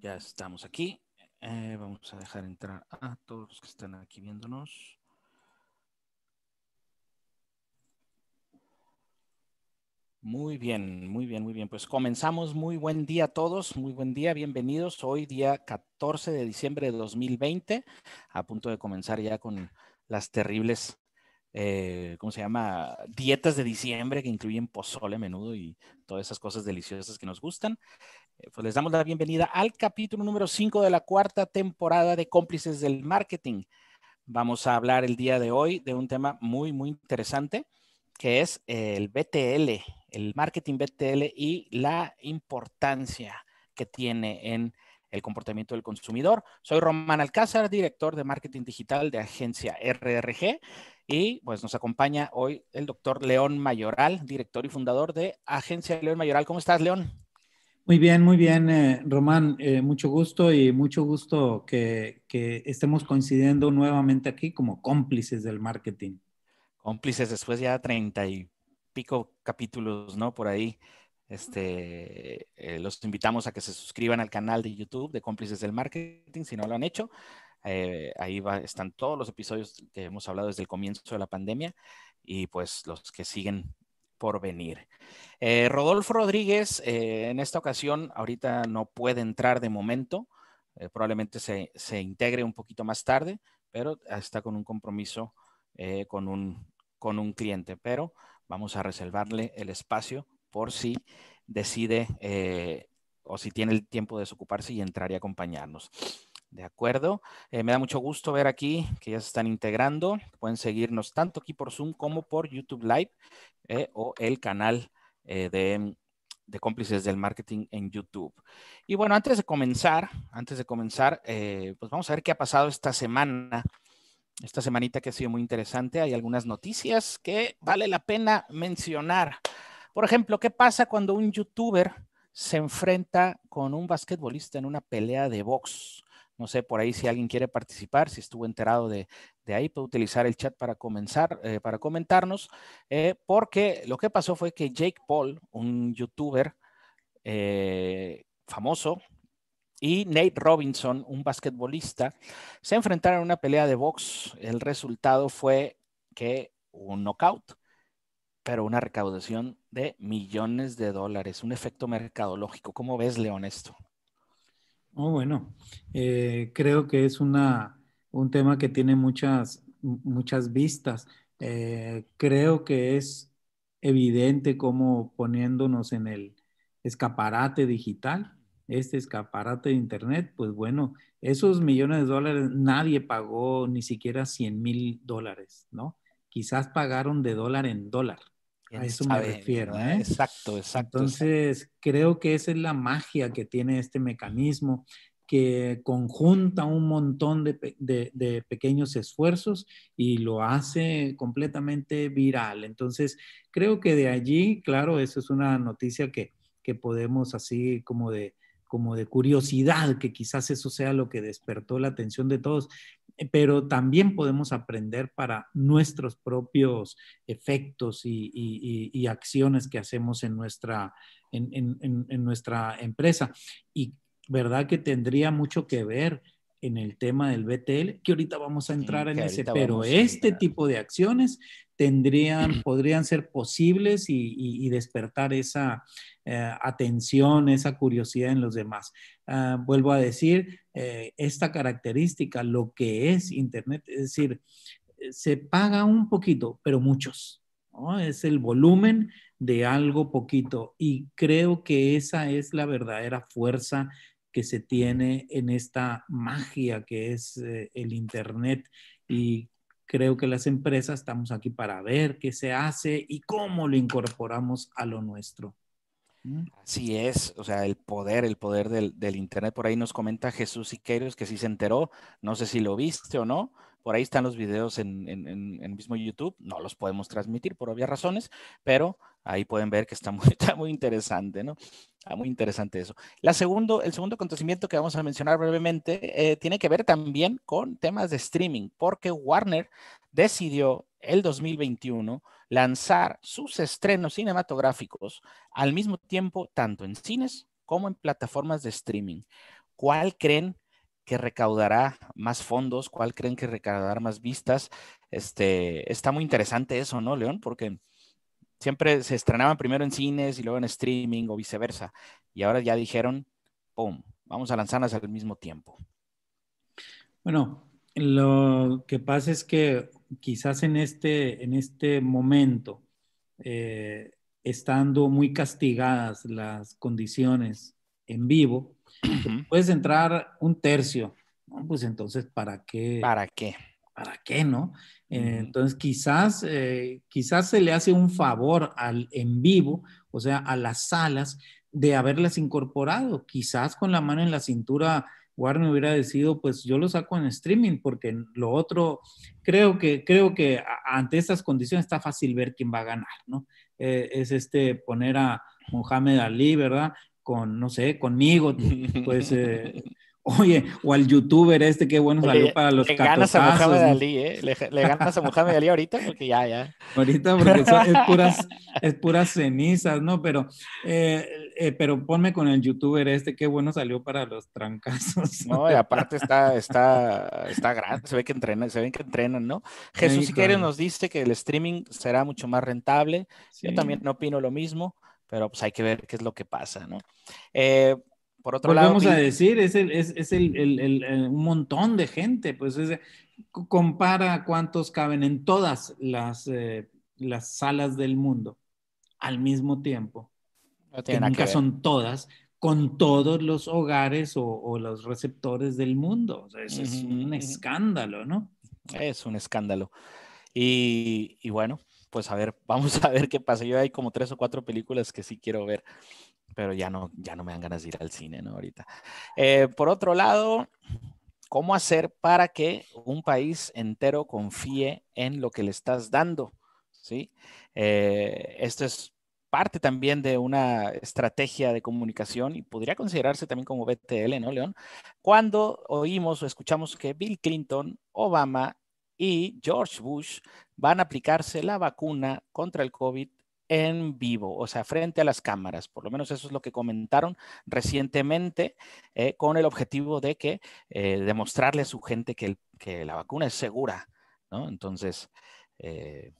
Ya estamos aquí. Eh, vamos a dejar entrar a todos los que están aquí viéndonos. Muy bien, muy bien, muy bien. Pues comenzamos. Muy buen día a todos, muy buen día, bienvenidos. Hoy día 14 de diciembre de 2020, a punto de comenzar ya con las terribles, eh, ¿cómo se llama? Dietas de diciembre que incluyen pozole, menudo y todas esas cosas deliciosas que nos gustan. Eh, pues les damos la bienvenida al capítulo número 5 de la cuarta temporada de Cómplices del Marketing. Vamos a hablar el día de hoy de un tema muy, muy interesante que es el BTL, el marketing BTL y la importancia que tiene en el comportamiento del consumidor. Soy Román Alcázar, director de marketing digital de agencia RRG y pues nos acompaña hoy el doctor León Mayoral, director y fundador de Agencia León Mayoral. ¿Cómo estás, León? Muy bien, muy bien, eh, Román. Eh, mucho gusto y mucho gusto que, estemos coincidiendo nuevamente aquí como cómplices del marketing cómplices después ya treinta y pico capítulos, ¿no? Por ahí. Este, eh, los invitamos a que se suscriban al canal de YouTube de Cómplices del Marketing, si no lo han hecho. Ahí están todos los episodios que hemos hablado desde el comienzo de la pandemia y pues los que siguen por venir. Eh, Rodolfo Rodríguez, en esta ocasión, ahorita no puede entrar de momento, probablemente se, se, integre un poquito más tarde, pero está con un compromiso con un con un cliente, pero vamos a reservarle el espacio por si decide eh, o si tiene el tiempo de desocuparse y entrar y acompañarnos. De acuerdo. Eh, me da mucho gusto ver aquí que ya se están integrando. Pueden seguirnos tanto aquí por Zoom como por YouTube Live eh, o el canal de, de, cómplices del marketing en YouTube. Y bueno, antes de comenzar, antes de comenzar, pues vamos a ver qué ha pasado esta semana esta semanita que ha sido muy interesante. Hay algunas noticias que vale la pena mencionar. Por ejemplo, ¿qué pasa cuando un youtuber se enfrenta con un basquetbolista en una pelea de box? No sé, por ahí si alguien quiere participar, si estuvo enterado de, ahí, puede utilizar el chat para comenzar, eh, para comentarnos, eh, porque lo que pasó fue que Jake Paul, un youtuber eh, famoso, y Nate Robinson, un basquetbolista, se enfrentaron a una pelea de box. El resultado fue que un knockout, pero una recaudación de millones de dólares, un efecto mercadológico. ¿Cómo ves, León, esto? Oh, bueno, eh, creo que es una, un tema que tiene muchas, muchas vistas. Eh, creo que es evidente cómo poniéndonos en el escaparate digital, este escaparate de Internet, pues bueno, esos millones de dólares nadie pagó ni siquiera 100 mil dólares, ¿no? Quizás pagaron de dólar en dólar. A eso me refiero. ¿eh? Exacto, exacto. Entonces, creo que esa es la magia que tiene este mecanismo que conjunta un montón de, de, pequeños esfuerzos y lo hace completamente viral. Entonces, creo que de allí, claro, eso es una noticia que, que podemos así como de, como de curiosidad, que quizás eso sea lo que despertó la atención de todos, eh, pero también podemos aprender para nuestros propios efectos y, acciones que hacemos en nuestra, en, nuestra empresa. Y verdad que tendría mucho que ver en el tema del BTL, que ahorita vamos a entrar en ese, pero este tipo de acciones tendrían, podrían ser posibles y, despertar esa eh, atención, esa curiosidad en los demás. Ah, vuelvo a decir, eh, esta característica, lo que es Internet, es decir, se paga un poquito, pero muchos. Es el volumen de algo poquito y creo que esa es la verdadera fuerza que se tiene en esta magia que es eh, el Internet y creo que las empresas estamos aquí para ver qué se hace y cómo lo incorporamos a lo nuestro. Así es, o sea, el poder, el poder del, Internet. Por ahí nos comenta Jesús Siqueiros que sí se enteró, no sé si lo viste o no, por ahí están los videos en, el mismo YouTube, no los podemos transmitir por obvias razones, pero ahí pueden ver que está muy, está interesante, ¿no? Ah, muy interesante eso. La segundo, el segundo acontecimiento que vamos a mencionar brevemente eh, tiene que ver también con temas de streaming, porque Warner decidió el 2021 lanzar sus estrenos cinematográficos al mismo tiempo tanto en cines como en plataformas de streaming. ¿cuál creen que recaudará más fondos? ¿Cuál creen que recaudará más vistas? Este, está muy interesante eso, ¿no, León? Porque siempre se estrenaban primero en cines y luego en streaming o viceversa. Y ahora ya dijeron, ¡pum! Vamos a lanzarlas al mismo tiempo. Bueno, lo que pasa es que quizás en este, en este momento, eh, estando muy castigadas las condiciones en vivo, puedes entrar un tercio. Pues entonces, ¿para qué? ¿Para qué? ¿Para qué, no? Eh, entonces, quizás, eh, quizás se le hace un favor al en vivo, o sea, a las salas, de haberlas incorporado. Quizás con la mano en la cintura Warner hubiera decidido, pues yo lo saco en streaming, porque lo otro, creo que, creo que ante estas condiciones está fácil ver quién va a ganar, ¿no? Eh, es este poner a Mohamed Ali, ¿verdad? Con, no sé, conmigo, pues Oye, o al youtuber este, qué bueno salió para los Le ganas a Mohamed Ali, ¿eh? Le, ganas a Mohamed Ali ahorita porque ya, ya. Ahorita porque es, puras, es puras cenizas, ¿no? Pero, eh, eh, pero ponme con el youtuber este, qué bueno salió para los trancazos. No, y aparte está, está, está grande, se ve que entrenan, se ven que entrenan, ¿no? Jesús, quieres, nos dice que el streaming será mucho más rentable. Yo también no opino lo mismo, pero pues hay que ver qué es lo que pasa, ¿no? Eh, por otro lado. Vamos a decir, es, el, es, es el, el, un montón de gente, pues es, compara cuántos caben en todas las, eh, las salas del mundo al mismo tiempo. que nunca son todas, con todos los hogares o, o los receptores del mundo. O sea, eso es un escándalo, ¿no? Es un escándalo. Y, y, bueno, pues a ver, vamos a ver qué pasa. Yo hay como tres o cuatro películas que sí quiero ver pero ya no, ya no me dan ganas de ir al cine, ¿no? Ahorita. Eh, por otro lado, ¿cómo hacer para que un país entero confíe en lo que le estás dando? ¿Sí? Eh, esto es parte también de una estrategia de comunicación y podría considerarse también como BTL, ¿no, León? Cuando oímos o escuchamos que Bill Clinton, Obama y George Bush van a aplicarse la vacuna contra el COVID en vivo, o sea, frente a las cámaras. Por lo menos eso es lo que comentaron recientemente eh, con el objetivo de que eh, demostrarle a su gente que, la vacuna es segura, ¿no? Entonces, eh,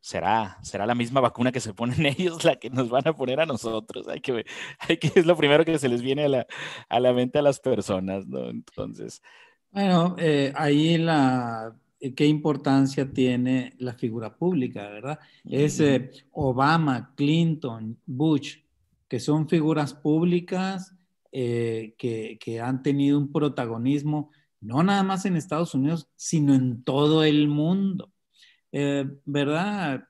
será, será la misma vacuna que se ponen ellos la que nos van a poner a nosotros. Hay que, hay que es lo primero que se les viene a la, a la mente a las personas, ¿no? Entonces. Bueno, ahí la eh, qué importancia tiene la figura pública, ¿verdad? Es eh, Obama, Clinton, Bush, que son figuras públicas eh, que, han tenido un protagonismo no nada más en Estados Unidos, sino en todo el mundo, ¿verdad?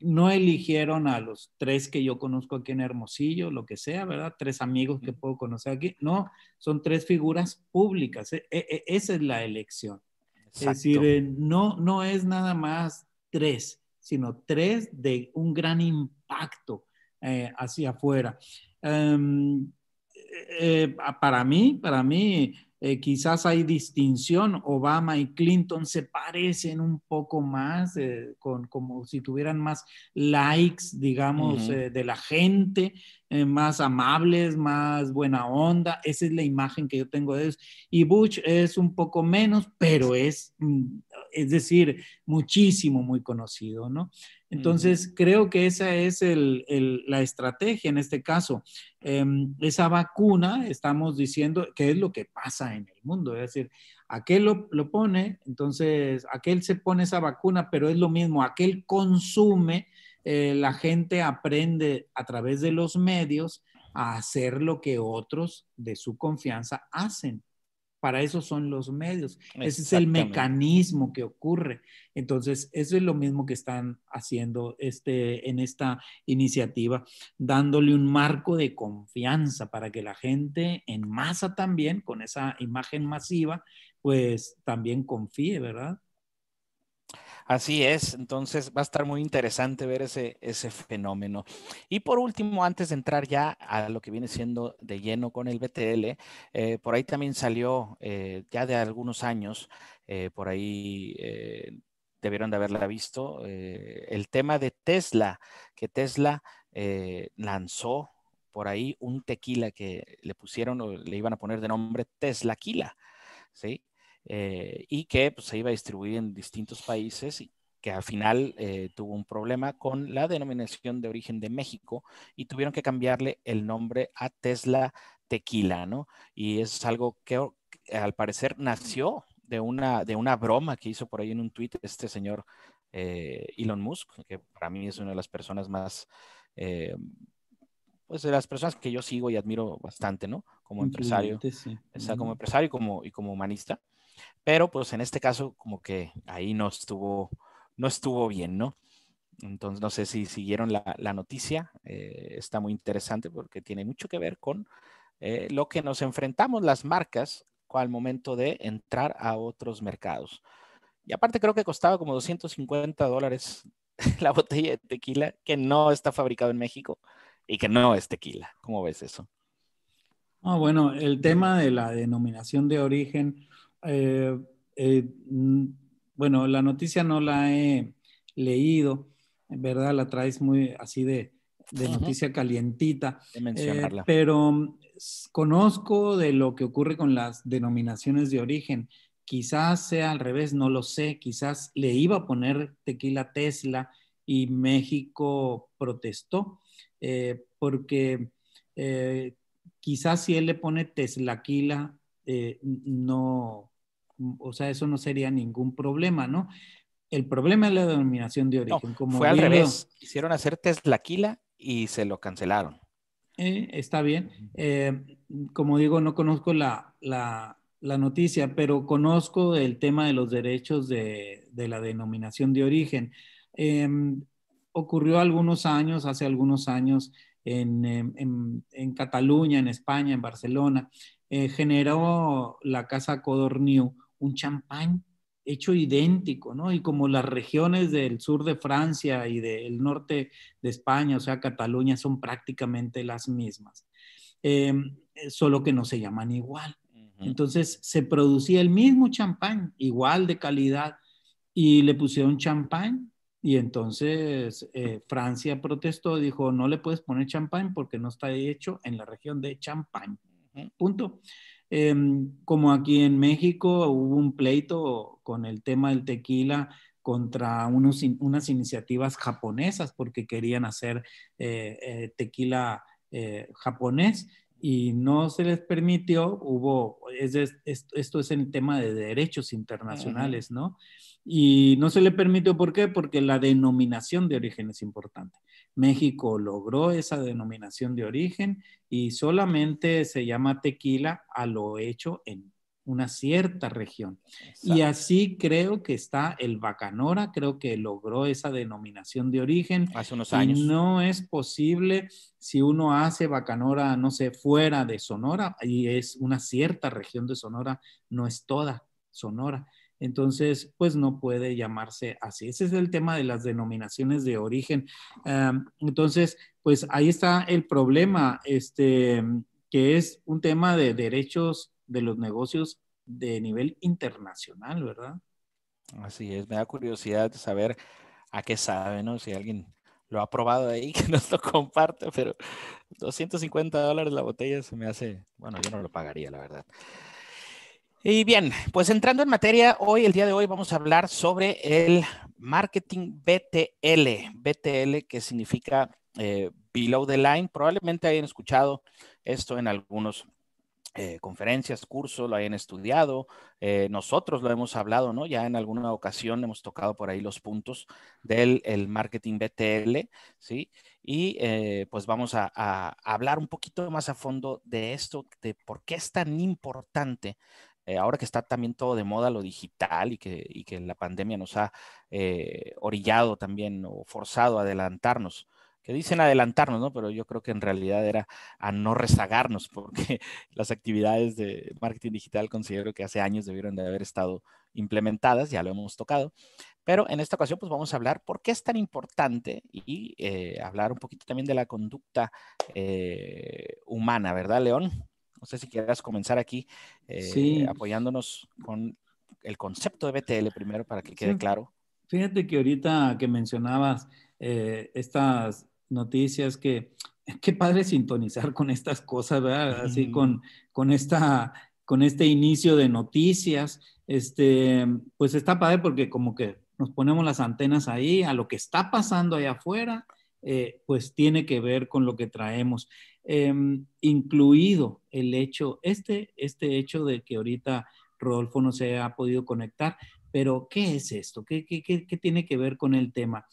No eligieron a los tres que yo conozco aquí en Hermosillo, lo que sea, ¿verdad? Tres amigos que puedo conocer aquí. No, son tres figuras públicas. Esa es la elección. Es decir, eh, no, no es nada más tres, sino tres de un gran impacto eh, hacia afuera. Em, eh, para mí, para mí, eh, quizás hay distinción, Obama y Clinton se parecen un poco más, eh, con, como si tuvieran más likes, digamos, eh, de la gente, más amables, más buena onda, esa es la imagen que yo tengo de ellos. Y Bush es un poco menos, pero es, mm, es decir, muchísimo, muy conocido, ¿no? Entonces, creo que esa es la estrategia en este caso. Em, esa vacuna, estamos diciendo, ¿qué es lo que pasa en el mundo? Es decir, aquel lo, lo, pone, entonces aquel se pone esa vacuna, pero es lo mismo, aquel consume, eh, la gente aprende a través de los medios a hacer lo que otros de su confianza hacen. Para eso son los medios. Ese es el mecanismo que ocurre. Entonces, eso es lo mismo que están haciendo este, en esta iniciativa, dándole un marco de confianza para que la gente en masa también, con esa imagen masiva, pues también confíe, ¿verdad? Así es, entonces va a estar muy interesante ver ese, ese fenómeno. Y por último, antes de entrar ya a lo que viene siendo de lleno con el BTL, eh, por ahí también salió eh, ya de algunos años, eh, por ahí debieron de haberla visto, el tema de Tesla, que Tesla lanzó por ahí un tequila que le pusieron o le iban a poner de nombre Teslaquila, ¿sí? Eh, y que pues, se iba a distribuir en distintos países y que al final eh, tuvo un problema con la denominación de origen de México y tuvieron que cambiarle el nombre a Tesla Tequila, ¿no? Y es algo que al parecer nació de una, de una broma que hizo por ahí en un tweet este señor eh, Elon Musk, que para mí es una de las personas más, eh, pues de las personas que yo sigo y admiro bastante, ¿no? Como empresario, como empresario y como, y como humanista. Pero pues en este caso como que ahí no estuvo, no estuvo bien, ¿no? Entonces no sé si siguieron la, la noticia, eh, está muy interesante porque tiene mucho que ver con lo que nos enfrentamos las marcas al momento de entrar a otros mercados. Y aparte creo que costaba como 250 dólares la botella de tequila que no está fabricado en México y que no es tequila. ¿Cómo ves eso? bueno, el tema de la denominación de origen, eh, eh, bueno, la noticia no la he leído, verdad la traes muy así de, noticia calientita, de mencionarla. Eh, pero mm, conozco de lo que ocurre con las denominaciones de origen Quizás sea al revés, no lo sé. Quizás le iba a poner tequila Tesla y México protestó eh, porque eh, quizás si él le pone Teslaquila, eh, no, o sea, eso no sería ningún problema, ¿no? El problema es la denominación de origen. como fue al revés. Quisieron hacer Teslaquila y se lo cancelaron. está bien. como digo, no conozco la, la noticia, pero conozco el tema de los derechos de, la denominación de origen. Em, ocurrió algunos años, hace algunos años, en, em, Cataluña, en España, en Barcelona, eh, generó la Casa Codorniu un champán hecho idéntico, ¿no? Y como las regiones del sur de Francia y del norte de España, o sea, Cataluña, son prácticamente las mismas, em, solo que no se llaman igual. Entonces se producía el mismo champán, igual de calidad, y le pusieron champán. Y entonces eh, Francia protestó, dijo, no le puedes poner champán porque no está hecho en la región de champán. Punto. Em, como aquí en México hubo un pleito con el tema del tequila contra unas iniciativas japonesas porque querían hacer eh, eh, tequila japonés y no se les permitió, hubo, esto es el tema de derechos internacionales, ¿no? Y no se le permitió, ¿por qué? Porque la denominación de origen es importante. México logró esa denominación de origen y solamente se llama tequila a lo hecho en una cierta región. Y así creo que está el Bacanora, creo que logró esa denominación de origen. Hace unos años. Y no es posible si uno hace Bacanora, no sé, fuera de Sonora, y es una cierta región de Sonora, no es toda Sonora. Entonces, pues no puede llamarse así. Ese es el tema de las denominaciones de origen. entonces, pues ahí está el problema, este, que es un tema de derechos de los negocios de nivel internacional, ¿verdad? Así es, me da curiosidad saber a qué sabe, ¿no? Si alguien lo ha probado ahí, que nos lo comparte, pero 250 dólares la botella se me hace, bueno, yo no lo pagaría, la verdad. Y bien, pues entrando en materia, hoy, el día de hoy, vamos a hablar sobre el marketing BTL. BTL, que significa eh, below the line. Probablemente hayan escuchado esto en algunos eh, conferencias, cursos, lo hayan estudiado. Eh, nosotros lo hemos hablado, ¿no? Ya en alguna ocasión hemos tocado por ahí los puntos del el marketing BTL, ¿sí? Y eh, pues vamos a, hablar un poquito más a fondo de esto, de por qué es tan importante. ahora que está también todo de moda lo digital y que la pandemia nos ha orillado también o forzado a adelantarnos que dicen adelantarnos, ¿no? Pero yo creo que en realidad era a no rezagarnos, porque las actividades de marketing digital considero que hace años debieron de haber estado implementadas, ya lo hemos tocado. Pero en esta ocasión, pues vamos a hablar por qué es tan importante y eh, hablar un poquito también de la conducta eh, humana, ¿verdad, León? No sé si quieras comenzar aquí eh, apoyándonos con el concepto de BTL primero para que quede claro. Fíjate que ahorita que mencionabas estas noticias que qué padre sintonizar con estas cosas, ¿verdad? Así con, con, esta, con este inicio de noticias. Este, pues está padre porque como que nos ponemos las antenas ahí a lo que está pasando allá afuera, eh, pues tiene que ver con lo que traemos, em, incluido el hecho, este, este hecho de que ahorita Rodolfo no se ha podido conectar, pero ¿qué es esto? ¿Qué, qué, qué, qué tiene que ver con el tema?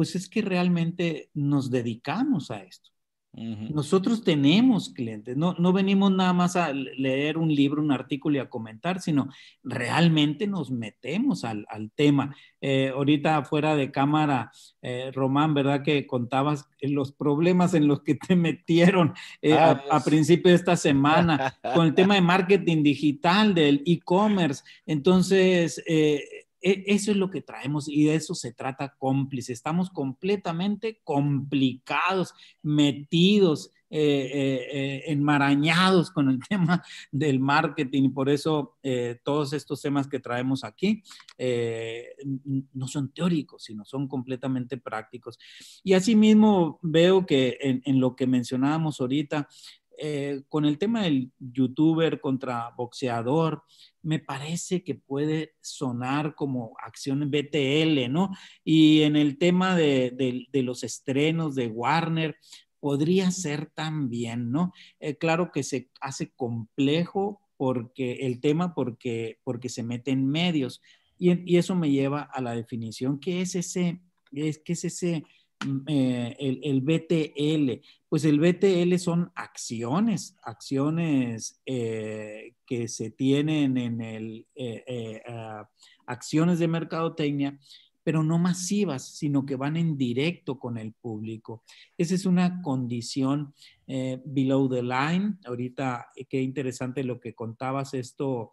Pues es que realmente nos dedicamos a esto. Nosotros tenemos clientes, no, no venimos nada más a leer un libro, un artículo y a comentar, sino realmente nos metemos al, al tema. Eh, ahorita fuera de cámara, eh, Román, ¿verdad? Que contabas los problemas en los que te metieron eh, a, a, principio de esta semana con el tema de marketing digital, del e-commerce. Entonces, e, eso es lo que traemos y de eso se trata cómplice. Estamos completamente complicados, metidos, eh, eh, eh, enmarañados con el tema del marketing por eso todos estos temas que traemos aquí no son teóricos, sino son completamente prácticos. Y asimismo veo que en, en lo que mencionábamos ahorita, eh, con el tema del youtuber contra boxeador, me parece que puede sonar como acción BTL, ¿no? Y en el tema de, los estrenos de Warner, podría ser también, ¿no? Eh, claro que se hace complejo porque el tema, porque, porque se mete en medios. Y, eso me lleva a la definición, ¿qué es ese, es, qué es ese Mm, eh, el, BTL? Pues el BTL son acciones, acciones eh, que se tienen en el, eh, ah, acciones de mercadotecnia, pero no masivas, sino que van en directo con el público. Esa es una condición below the line. Ahorita, qué interesante lo que contabas esto.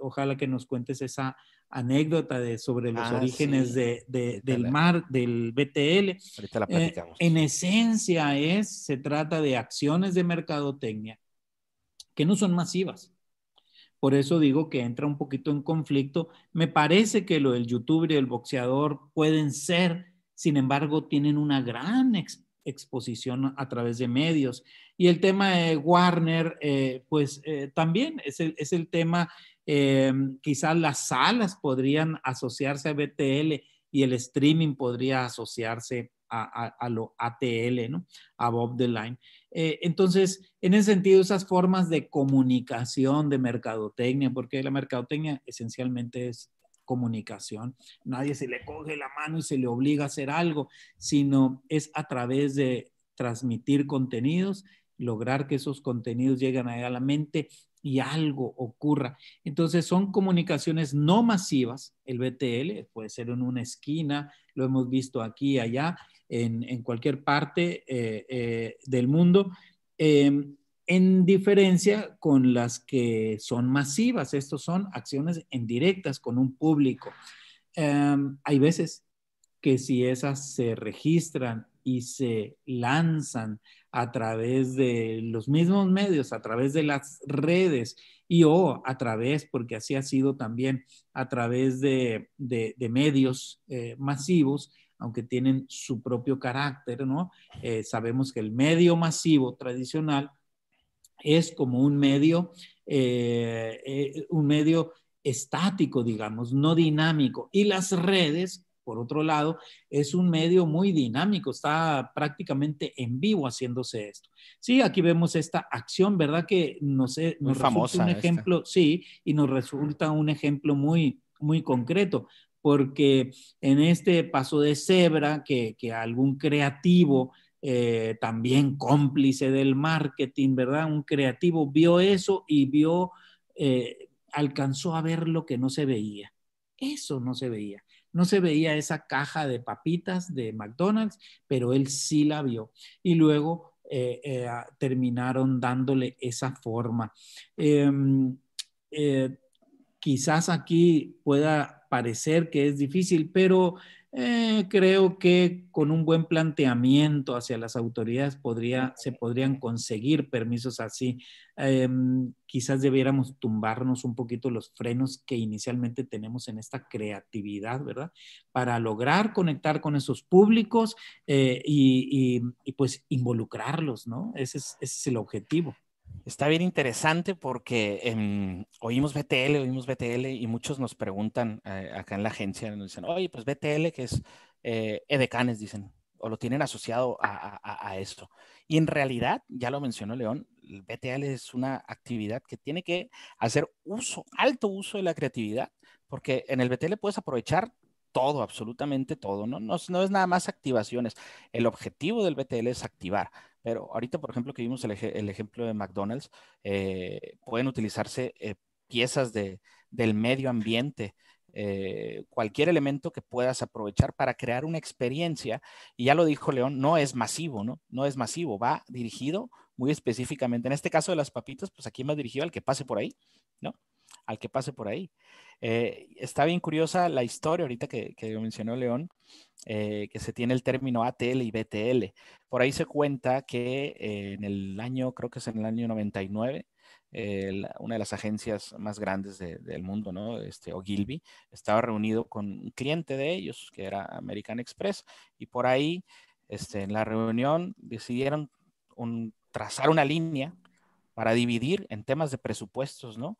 ojalá que nos cuentes esa anécdota de, sobre los ah, orígenes de, del mar, del BTL. Ahorita la eh, platicamos. en esencia es, se trata de acciones de mercadotecnia que no son masivas. Por eso digo que entra un poquito en conflicto. Me parece que lo del youtuber y el boxeador pueden ser, sin embargo, tienen una gran exposición a través de medios. Y el tema de Warner, eh, pues eh, también es el, es el tema eh, quizás las salas podrían asociarse a BTL y el streaming podría asociarse a, lo ATL, ¿no? A Bob the Line. Eh, entonces, en ese sentido, esas formas de comunicación, de mercadotecnia, porque la mercadotecnia esencialmente es comunicación. Nadie se le coge la mano y se le obliga a hacer algo, sino es a través de transmitir contenidos, lograr que esos contenidos lleguen a la mente y algo ocurra. Entonces son comunicaciones no masivas, el BTL puede ser en una esquina, lo hemos visto aquí allá, en, cualquier parte eh, eh, del mundo, em, en diferencia con las que son masivas. Estos son acciones en directas con un público. Em, hay veces que si esas se registran y se lanzan a través de los mismos medios, a través de las redes y o a través, porque así ha sido también, a través de, medios eh, masivos, aunque tienen su propio carácter, ¿no? Eh, sabemos que el medio masivo tradicional es como un medio, eh, un medio estático, digamos, no dinámico. Y las redes por otro lado, es un medio muy dinámico, está prácticamente en vivo haciéndose esto. Sí, aquí vemos esta acción, ¿verdad? Que nos, nos resulta un ejemplo, sí, y nos resulta un ejemplo muy, muy concreto, porque en este paso de cebra, que, que algún creativo, eh, también cómplice del marketing, ¿verdad? Un creativo vio eso y vio, eh, alcanzó a ver lo que no se veía. Eso no se veía no se veía esa caja de papitas de McDonald's, pero él sí la vio. Y luego eh, eh, terminaron dándole esa forma. Em, eh, quizás aquí pueda parecer que es difícil, pero Eh, creo que con un buen planteamiento hacia las autoridades podría, se podrían conseguir permisos así. Em, quizás debiéramos tumbarnos un poquito los frenos que inicialmente tenemos en esta creatividad, ¿verdad? Para lograr conectar con esos públicos eh, y, pues involucrarlos, ¿no? Ese es, ese es el objetivo. Está bien interesante porque em, oímos BTL, oímos BTL y muchos nos preguntan eh, acá en la agencia, nos dicen, oye, pues BTL que es eh, edecanes, dicen, o lo tienen asociado a, a, eso. Y en realidad, ya lo mencionó León, el BTL es una actividad que tiene que hacer uso, alto uso de la creatividad, porque en el BTL puedes aprovechar todo, absolutamente todo, ¿no? No, no es nada más activaciones. El objetivo del BTL es activar. Pero ahorita, por ejemplo, que vimos el, ejemplo de McDonald's, eh, pueden utilizarse eh, piezas de, del medio ambiente, eh, cualquier elemento que puedas aprovechar para crear una experiencia. Y ya lo dijo León, no es masivo, ¿no? No es masivo, va dirigido muy específicamente. En este caso de las papitas, pues aquí más dirigido al que pase por ahí, ¿no? Al que pase por ahí. está bien curiosa la historia ahorita que, que mencionó León. Eh, que se tiene el término ATL y BTL. Por ahí se cuenta que eh, en el año, creo que es en el año 99, eh, una de las agencias más grandes del mundo, ¿no? Este, Ogilvy, estaba reunido con un cliente de ellos, que era American Express, y por ahí, este, en la reunión, decidieron trazar una línea para dividir en temas de presupuestos, ¿no?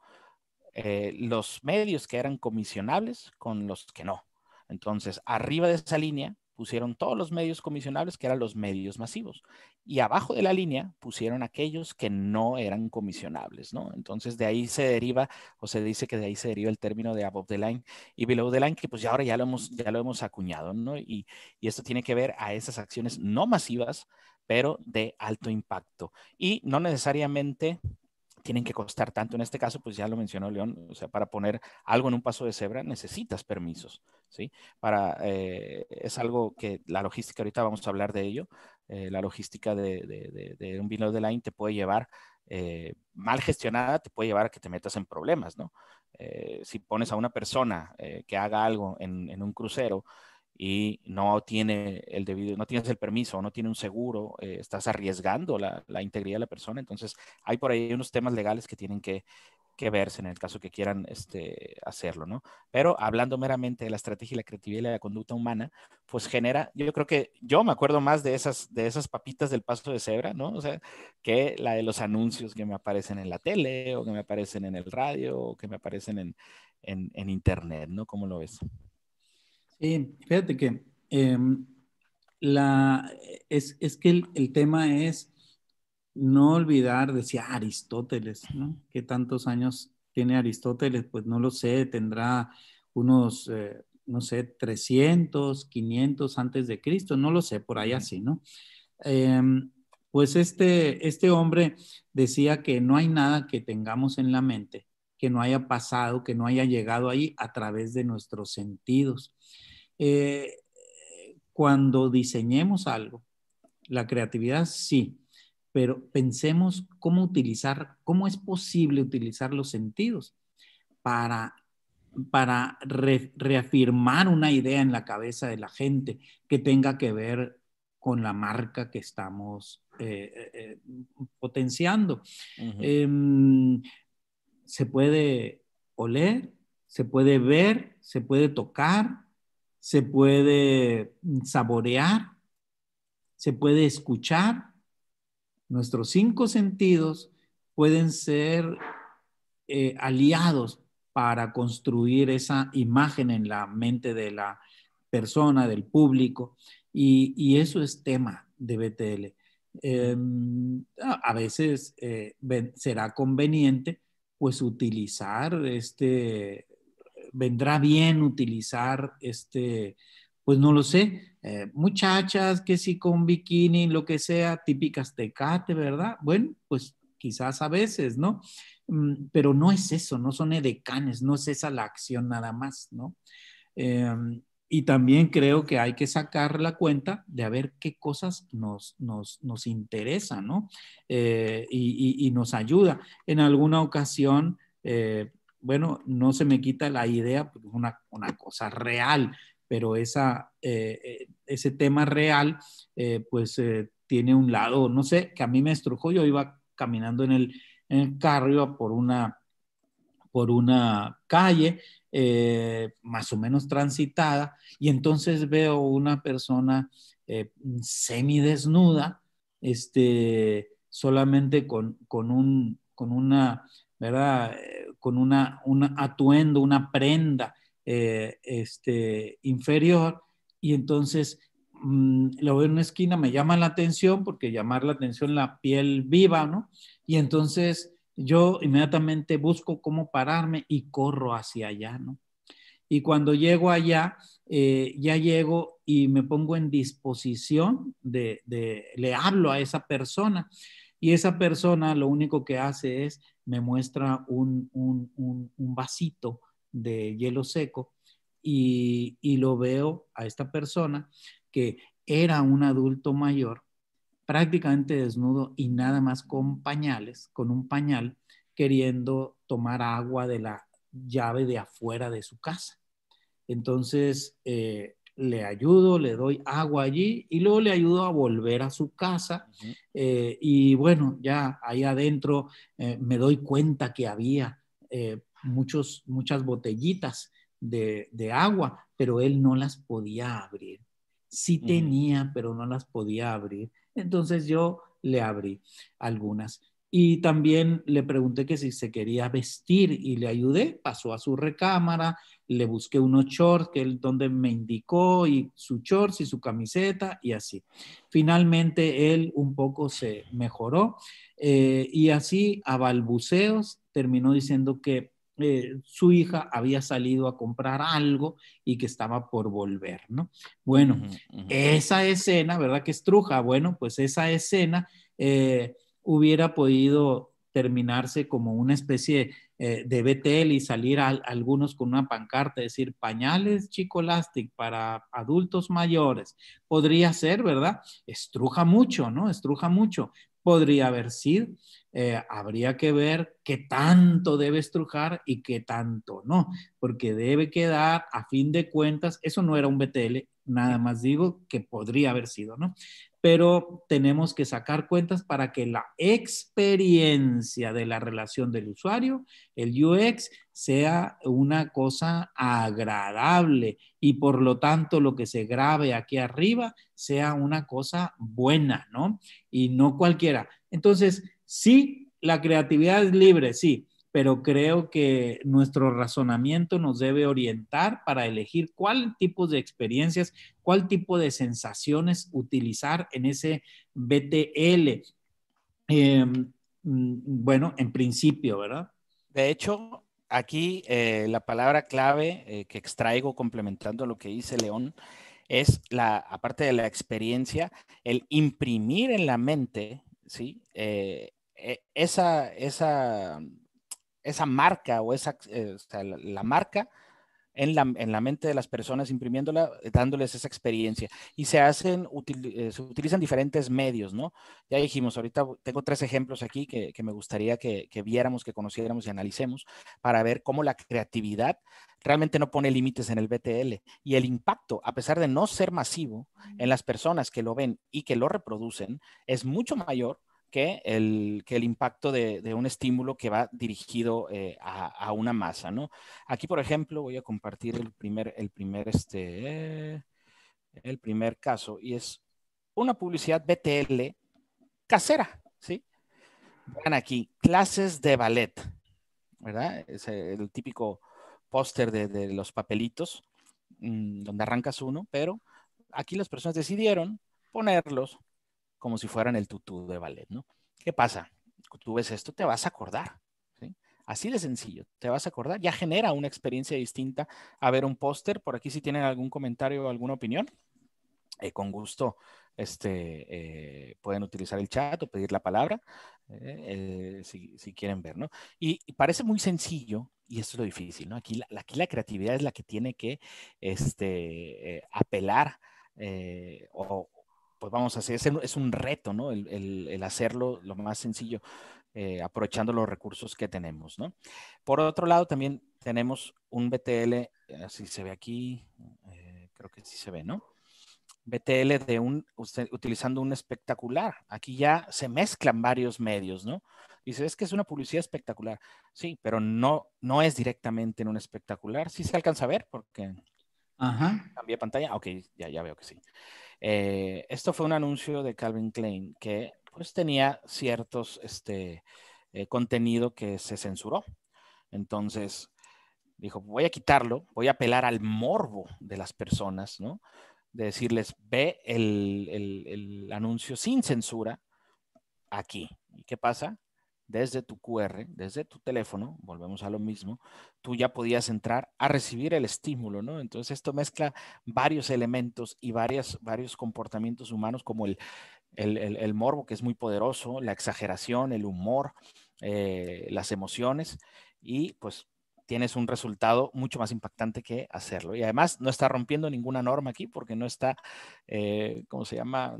Los medios que eran comisionables con los que no. Entonces, arriba de esa línea pusieron todos los medios comisionables, que eran los medios masivos. Y abajo de la línea pusieron aquellos que no eran comisionables, ¿no? Entonces, de ahí se deriva, o se dice que de ahí se deriva el término de above the line y below the line, que pues ya ahora ya lo hemos, ya lo hemos acuñado, ¿no? Y, y esto tiene que ver a esas acciones no masivas, pero de alto impacto. Y no necesariamente tienen que costar tanto. En este caso, pues ya lo mencionó León, o sea, para poner algo en un paso de cebra necesitas permisos, ¿sí? Para, eh, es algo que la logística, ahorita vamos a hablar de ello, eh, la logística de, de, un vino de line te puede llevar, eh, mal gestionada, te puede llevar a que te metas en problemas, ¿no? si pones a una persona que haga algo en, en un crucero, y no tiene el debido, no tienes el permiso, no tiene un seguro, eh, estás arriesgando la, la, integridad de la persona. Entonces, hay por ahí unos temas legales que tienen que, que, verse en el caso que quieran este, hacerlo, ¿no? Pero hablando meramente de la estrategia y la creatividad y la conducta humana, pues genera, yo creo que yo me acuerdo más de esas, de esas papitas del paso de cebra, ¿no? O sea, que la de los anuncios que me aparecen en la tele o que me aparecen en el radio o que me aparecen en, en, en internet, ¿no? ¿Cómo lo ves? Sí, fíjate que em, la, es, es que el, el, tema es no olvidar, decía Aristóteles, ¿no? ¿Qué tantos años tiene Aristóteles? Pues no lo sé, tendrá unos, eh, no sé, 300, 500 antes de Cristo, no lo sé, por ahí así, ¿no? Eh, pues este, este hombre decía que no hay nada que tengamos en la mente que no haya pasado, que no haya llegado ahí a través de nuestros sentidos. Eh, cuando diseñemos algo, la creatividad sí, pero pensemos cómo utilizar, cómo es posible utilizar los sentidos para, para reafirmar una idea en la cabeza de la gente que tenga que ver con la marca que estamos eh, eh, potenciando. Em, se puede oler, se puede ver, se puede tocar, se puede saborear, se puede escuchar. Nuestros cinco sentidos pueden ser eh, aliados para construir esa imagen en la mente de la persona, del público, y, eso es tema de BTL. Em, a veces eh, será conveniente pues utilizar este, vendrá bien utilizar este, pues no lo sé, eh, muchachas que si con bikini, lo que sea, típicas tecate, ¿verdad? Bueno, pues quizás a veces, ¿no? Mm, pero no es eso, no son edecanes, no es esa la acción nada más, ¿no? Em, y también creo que hay que sacar la cuenta de a ver qué cosas nos, nos, nos interesan, ¿no? Eh, y, nos ayuda. En alguna ocasión, eh, bueno, no se me quita la idea, pues una, una cosa real, pero esa, ese tema real, pues tiene un lado, no sé, que a mí me estrujó, yo iba caminando en el, en el carro, por una, por una calle más o menos transitada y entonces veo una persona semidesnuda, este, solamente con, con, un, con una, ¿verdad? Con una, un atuendo, una prenda eh, este, inferior, y entonces mm, lo veo en una esquina, me llama la atención, porque llamar la atención la piel viva, ¿no? Y entonces yo inmediatamente busco cómo pararme y corro hacia allá, ¿no? Y cuando llego allá, eh, ya llego y me pongo en disposición de, de, le hablo a esa persona y esa persona lo único que hace es me muestra un, vasito de hielo seco y, lo veo a esta persona que era un adulto mayor, prácticamente desnudo y nada más con pañales, con un pañal, queriendo tomar agua de la llave de afuera de su casa. Entonces, eh, le ayudo, le doy agua allí y luego le ayudo a volver a su casa. Eh, y bueno, ya ahí adentro eh, me doy cuenta que había eh, muchos, muchas botellitas de, agua, pero él no las podía abrir. Sí tenía, pero no las podía abrir. Entonces yo le abrí algunas. Y también le pregunté que si se quería vestir y le ayudé, pasó a su recámara, le busqué unos shorts que él donde me indicó y su shorts y su camiseta y así. Finalmente él un poco se mejoró eh, y así a balbuceos terminó diciendo que eh, su hija había salido a comprar algo y que estaba por volver, ¿no? Bueno, esa escena, ¿verdad? Que estruja, bueno, pues esa escena... Eh, hubiera podido terminarse como una especie eh, de BTL y salir a, algunos con una pancarta, decir pañales Chicolastic para adultos mayores. Podría ser, ¿verdad? Estruja mucho, ¿no? Estruja mucho. Podría haber sido. Eh, habría que ver qué tanto debe estrujar y qué tanto no, porque debe quedar, a fin de cuentas, eso no era un BTL, nada más digo que podría haber sido, ¿no? Pero tenemos que sacar cuentas para que la experiencia de la relación del usuario, el UX, sea una cosa agradable y por lo tanto lo que se grabe aquí arriba sea una cosa buena, ¿no? Y no cualquiera. Entonces, sí, la creatividad es libre, sí, pero creo que nuestro razonamiento nos debe orientar para elegir cuál tipo de experiencias, cuál tipo de sensaciones utilizar en ese BTL. Em, mm, bueno, en principio, ¿verdad? De hecho, aquí eh, la palabra clave eh, que extraigo complementando lo que dice León es la, aparte de la experiencia, el imprimir en la mente, ¿sí? Eh, esa, esa esa marca o esa, eh, la, marca en la, en la, mente de las personas, imprimiéndola, eh, dándoles esa experiencia. Y se hacen, eh, se utilizan diferentes medios, ¿no? Ya dijimos, ahorita tengo tres ejemplos aquí que, que me gustaría que, que, viéramos, que conociéramos y analicemos para ver cómo la creatividad realmente no pone límites en el BTL y el impacto, a pesar de no ser masivo en las personas que lo ven y que lo reproducen, es mucho mayor que el, que el impacto de, un estímulo que va dirigido eh, a, una masa, ¿no? Aquí, por ejemplo, voy a compartir el primer, el primer, este, el primer caso y es una publicidad BTL casera, ¿sí? Vean aquí, clases de ballet, ¿verdad? Es el típico póster de, los papelitos mm, donde arrancas uno, pero aquí las personas decidieron ponerlos como si fueran el tutú de ballet, ¿no? ¿Qué pasa? Tú ves esto, te vas a acordar. ¿sí? Así de sencillo, te vas a acordar. Ya genera una experiencia distinta a ver un póster. Por aquí si tienen algún comentario o alguna opinión, eh, con gusto este, eh, pueden utilizar el chat o pedir la palabra eh, si, quieren ver, ¿no? Y, parece muy sencillo, y esto es lo difícil, ¿no? Aquí la, aquí la creatividad es la que tiene que este, apelar o, pues vamos a hacer, es, un reto, ¿no? El, hacerlo lo más sencillo, eh, aprovechando los recursos que tenemos, ¿no? Por otro lado, también tenemos un BTL, así se ve aquí, eh, creo que sí se ve, ¿no? BTL de un, utilizando un espectacular. Aquí ya se mezclan varios medios, ¿no? Dice, es que es una publicidad espectacular. Sí, pero no, no es directamente en un espectacular. Sí se alcanza a ver porque Ajá. cambié pantalla. Ok, ya, ya veo que sí. Eh, esto fue un anuncio de Calvin Klein que pues tenía ciertos este, eh, contenido que se censuró. Entonces dijo, voy a quitarlo, voy a apelar al morbo de las personas, ¿no? De decirles, ve el, el anuncio sin censura aquí. ¿Y qué pasa? Desde tu QR, desde tu teléfono, volvemos a lo mismo, tú ya podías entrar a recibir el estímulo, ¿no? Entonces esto mezcla varios elementos y varios comportamientos humanos como el, el, morbo, que es muy poderoso, la exageración, el humor, eh, las emociones y pues tienes un resultado mucho más impactante que hacerlo. Y además no está rompiendo ninguna norma aquí porque no está, eh, ¿cómo se llama?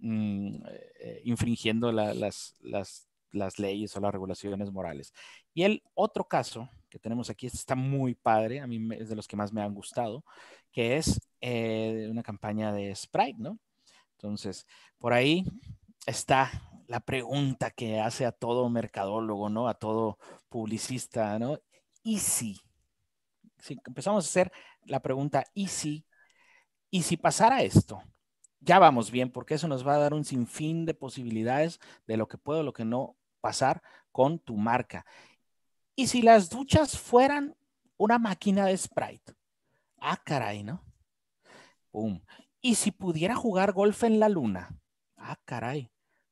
Mm, eh, infringiendo las, las las leyes o las regulaciones morales. Y el otro caso que tenemos aquí este está muy padre, a mí es de los que más me han gustado, que es eh, una campaña de Sprite, ¿no? Entonces, por ahí está la pregunta que hace a todo mercadólogo, ¿no? A todo publicista, ¿no? ¿Y si? Si empezamos a hacer la pregunta, ¿y si? ¿Y si pasara esto? Ya vamos bien, porque eso nos va a dar un sinfín de posibilidades de lo que puedo, lo que no pasar con tu marca. Y si las duchas fueran una máquina de Sprite. Ah, caray, ¿no? Y si pudiera jugar golf en la luna. Ah, caray.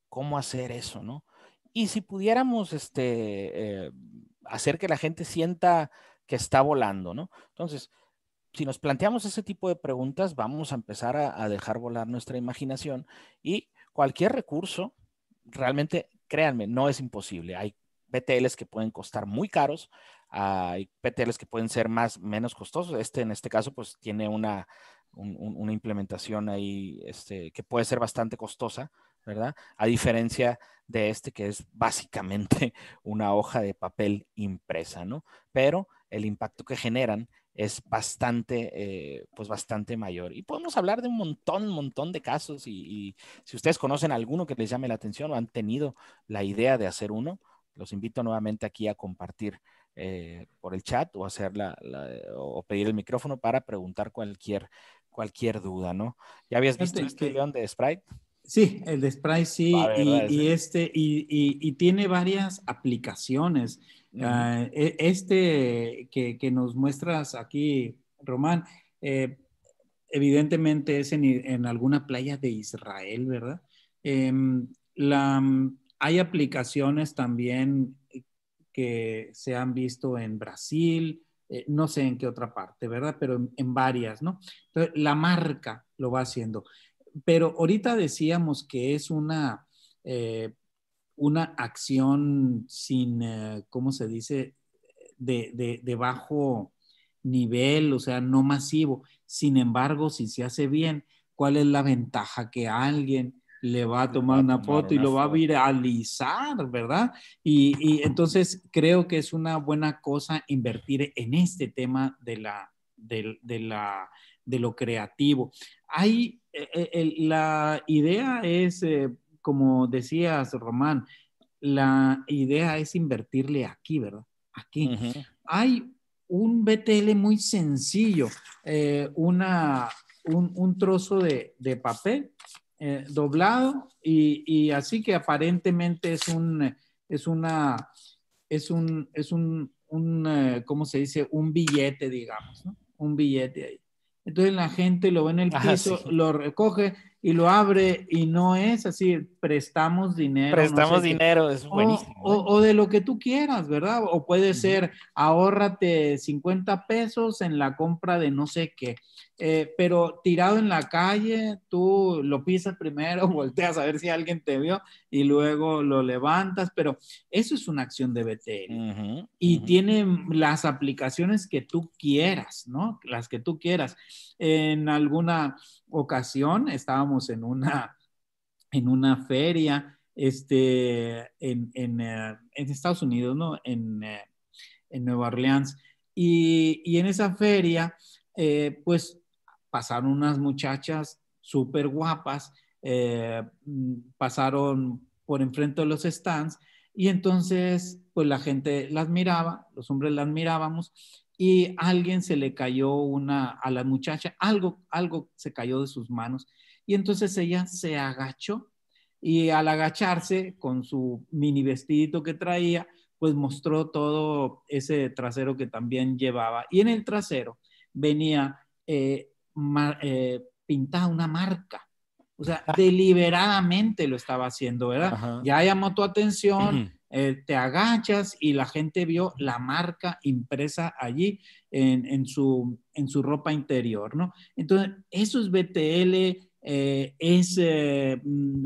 ¿Cómo hacer eso, no? Y si pudiéramos este, eh, hacer que la gente sienta que está volando, ¿no? Entonces, si nos planteamos ese tipo de preguntas, vamos a empezar a dejar volar nuestra imaginación y cualquier recurso realmente créanme, no es imposible. Hay PTLs que pueden costar muy caros, hay PTLs que pueden ser más, menos costosos. Este, en este caso, pues tiene una, una implementación ahí este, que puede ser bastante costosa, ¿verdad? A diferencia de este que es básicamente una hoja de papel impresa, ¿no? Pero el impacto que generan es bastante, eh, pues bastante mayor. Y podemos hablar de un montón, un montón de casos y, si ustedes conocen alguno que les llame la atención o han tenido la idea de hacer uno, los invito nuevamente aquí a compartir eh, por el chat o hacer la, o pedir el micrófono para preguntar cualquier, cualquier duda, ¿no? ¿Ya habías visto este león de Sprite? Sí, el de Sprite sí, y, este, y, y, tiene varias aplicaciones. Ah, e, este que, nos muestras aquí, Román, eh, evidentemente es en, alguna playa de Israel, ¿verdad? Em, hay aplicaciones también que se han visto en Brasil, eh, no sé en qué otra parte, ¿verdad? Pero en, varias, ¿no? Entonces, la marca lo va haciendo. Pero ahorita decíamos que es una eh, una acción sin, eh, ¿cómo se dice?, de, bajo nivel, o sea, no masivo. Sin embargo, si se hace bien, ¿cuál es la ventaja? Que alguien le va a tomar una foto y lo va a viralizar, ¿verdad? Y, entonces creo que es una buena cosa invertir en este tema de, la, de, la, de lo creativo. Hay, eh, la idea es como decías, Román, la idea es invertirle aquí, ¿verdad? Aquí. Hay un BTL muy sencillo, eh, una, un, trozo de, papel eh, doblado y, así que aparentemente es un, es una, es un, es un, un eh, ¿cómo se dice? Un billete, digamos, ¿no? Un billete ahí. Entonces la gente lo ve en el piso, lo recoge y lo abre y no es así, prestamos dinero. Prestamos dinero, es buenísimo. O, ¿eh? o, de lo que tú quieras, ¿verdad? O puede ser, ahórrate 50 pesos en la compra de no sé qué. Eh, pero tirado en la calle, tú lo pisas primero, volteas a ver si alguien te vio y luego lo levantas, pero eso es una acción de BTL. y tiene las aplicaciones que tú quieras, ¿no? Las que tú quieras. En alguna ocasión estábamos en una, en una feria este, en, en, eh, en Estados Unidos, ¿no? En, eh, en Nueva Orleans. Y, y, en esa feria, pues pasaron unas muchachas súper guapas, eh, mm, pasaron por enfrente de los stands y entonces pues la gente las miraba, los hombres las mirábamos y a alguien se le cayó una, a la muchacha, algo, algo se cayó de sus manos y entonces ella se agachó y al agacharse con su mini vestidito que traía, pues mostró todo ese trasero que también llevaba. Y en el trasero venía eh, eh, pintada una marca. O sea, deliberadamente lo estaba haciendo, ¿verdad? Ya llamó tu atención, eh, te agachas y la gente vio la marca impresa allí en, su, ropa interior, ¿no? Entonces, eso es BTL, es mm,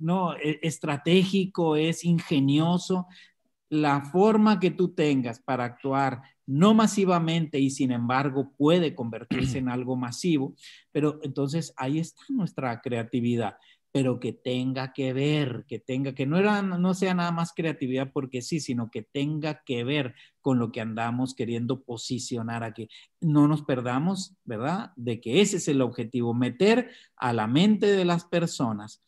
¿no? E, estratégico, es ingenioso. La forma que tú tengas para actuar no masivamente y sin embargo puede convertirse en algo masivo, pero entonces ahí está nuestra creatividad, pero que tenga que ver, que tenga, que no, era, no sea nada más creatividad porque sí, sino que tenga que ver con lo que andamos queriendo posicionar aquí. No nos perdamos, ¿verdad? De que ese es el objetivo, meter a la mente de las personas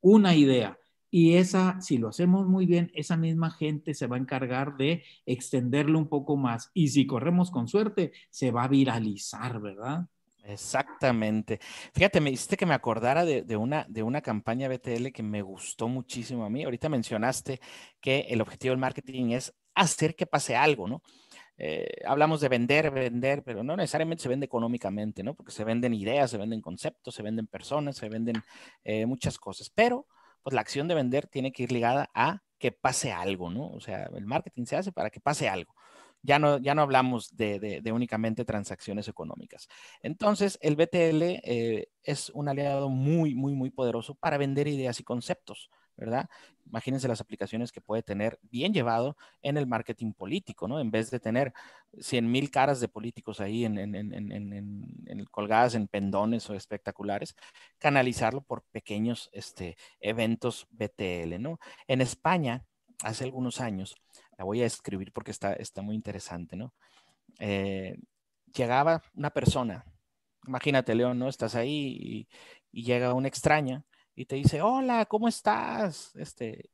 una idea. Y esa, si lo hacemos muy bien, esa misma gente se va a encargar de extenderlo un poco más. Y si corremos con suerte, se va a viralizar, ¿verdad? Exactamente. Fíjate, me hiciste que me acordara de, una, de una campaña BTL que me gustó muchísimo a mí. Ahorita mencionaste que el objetivo del marketing es hacer que pase algo, ¿no? Eh, hablamos de vender, vender, pero no necesariamente se vende económicamente, ¿no? Porque se venden ideas, se venden conceptos, se venden personas, se venden eh, muchas cosas, pero pues la acción de vender tiene que ir ligada a que pase algo, ¿no? O sea, el marketing se hace para que pase algo. Ya no, ya no hablamos de, únicamente transacciones económicas. Entonces, el BTL eh, es un aliado muy, muy, muy poderoso para vender ideas y conceptos. ¿verdad? Imagínense las aplicaciones que puede tener bien llevado en el marketing político, ¿no? En vez de tener 100 mil caras de políticos ahí en, colgadas en pendones o espectaculares, canalizarlo por pequeños este, eventos BTL, ¿no? En España, hace algunos años, la voy a escribir porque está, está muy interesante, ¿no? Eh, llegaba una persona, imagínate, León, ¿no? Estás ahí y llega una extraña y te dice, hola, ¿cómo estás? Este,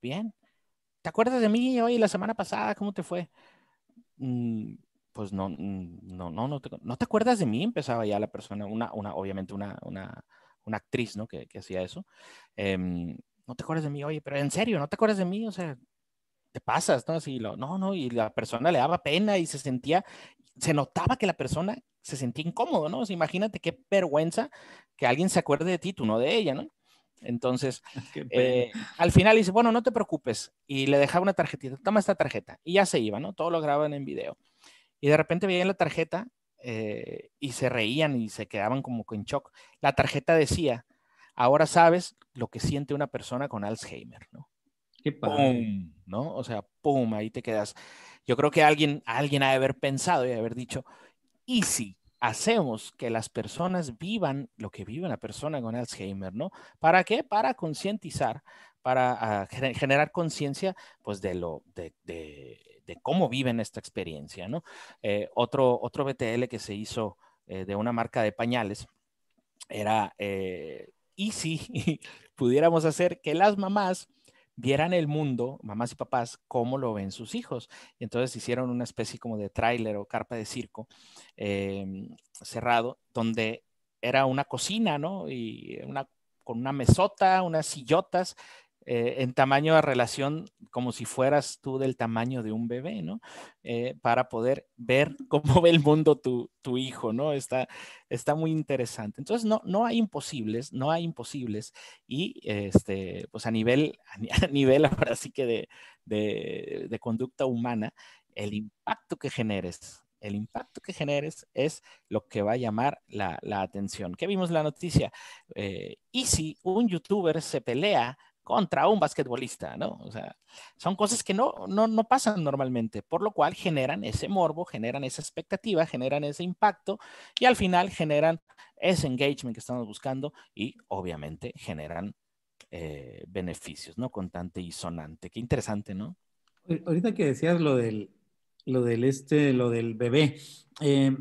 bien. ¿Te acuerdas de mí hoy, la semana pasada? ¿Cómo te fue? Mm, pues no, mm, no, no, no te, no te acuerdas de mí, empezaba ya la persona, una, una obviamente una, una, una actriz, ¿no? Que, que hacía eso. Em, no te acuerdas de mí, oye, pero en serio, ¿no te acuerdas de mí? O sea, te pasas, ¿no? Así, lo, no, no, y la persona le daba pena y se sentía, se notaba que la persona se sentía incómodo, ¿no? O sea, imagínate qué vergüenza que alguien se acuerde de ti, tú no de ella, ¿no? Entonces, eh, al final dice, bueno, no te preocupes. Y le dejaba una tarjetita, toma esta tarjeta. Y ya se iba, ¿no? Todo lo graban en video. Y de repente veían la tarjeta eh, y se reían y se quedaban como en shock. La tarjeta decía, ahora sabes lo que siente una persona con Alzheimer, ¿no? Padre. ¿no? O sea, pum, ahí te quedas. Yo creo que alguien, alguien ha de haber pensado y de haber dicho, y si hacemos que las personas vivan lo que vive una persona con Alzheimer, ¿no? ¿Para qué? Para concientizar, para ah, generar conciencia, pues, de lo, de, cómo viven esta experiencia, ¿no? Eh, otro, otro BTL que se hizo eh, de una marca de pañales era, eh, y si pudiéramos hacer que las mamás vieran el mundo, mamás y papás, cómo lo ven sus hijos. Y entonces hicieron una especie como de tráiler o carpa de circo em, cerrado, donde era una cocina, ¿no? Y una, con una mesota, unas sillotas, eh, en tamaño de relación como si fueras tú del tamaño de un bebé, ¿no? Eh, para poder ver cómo ve el mundo tu, tu, hijo, ¿no? Está, está muy interesante. Entonces, no, no hay imposibles, no hay imposibles. Y, este, pues a nivel, a nivel ahora sí que de, de, conducta humana, el impacto que generes el impacto que generes es lo que va a llamar la, la atención. ¿Qué vimos en la noticia? Eh, y si un youtuber se pelea contra un basquetbolista, ¿no? O sea, son cosas que no, no, no, pasan normalmente, por lo cual generan ese morbo, generan esa expectativa, generan ese impacto y al final generan ese engagement que estamos buscando y obviamente generan eh, beneficios, ¿no? Contante y sonante. Qué interesante, ¿no? Ahorita que decías lo del, lo del, este, lo del bebé, eh,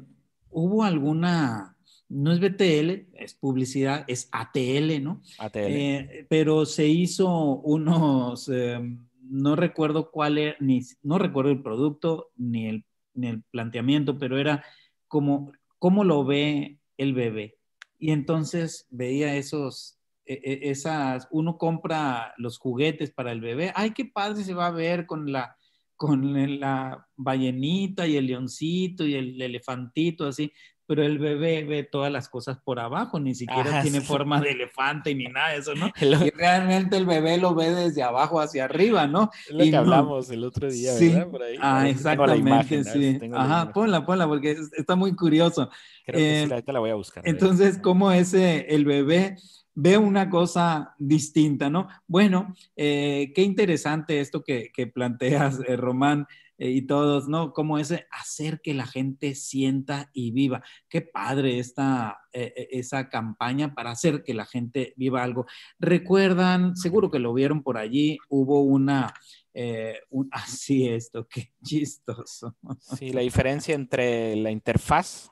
hubo alguna, no es BTL, es publicidad, es ATL, ¿no? ATL. Eh, pero se hizo unos, eh, no recuerdo cuál era, ni, no recuerdo el producto ni el, ni el planteamiento, pero era como, ¿cómo lo ve el bebé? Y entonces veía esos, e, e, esas, uno compra los juguetes para el bebé, ay, qué padre se va a ver con la, con la ballenita y el leoncito y el elefantito, así, pero el bebé ve todas las cosas por abajo, ni siquiera tiene forma de elefante ni nada de eso, ¿no? y realmente el bebé lo ve desde abajo hacia arriba, ¿no? Es lo que hablamos el otro día, ¿verdad? Por ahí. Ah, exactamente, sí. Ajá, ponla, ponla, porque está muy curioso. Creo que sí, eh, ahorita la voy a buscar. Entonces, ¿cómo ese, el bebé ve una cosa distinta, ¿no? Bueno, eh, qué interesante esto que, planteas, eh, Román, eh, y todos, ¿no? Cómo es hacer que la gente sienta y viva. Qué padre esta, esa campaña para hacer que la gente viva algo. Recuerdan, seguro que lo vieron por allí, hubo una... así esto, qué chistoso. Sí, la diferencia entre la interfaz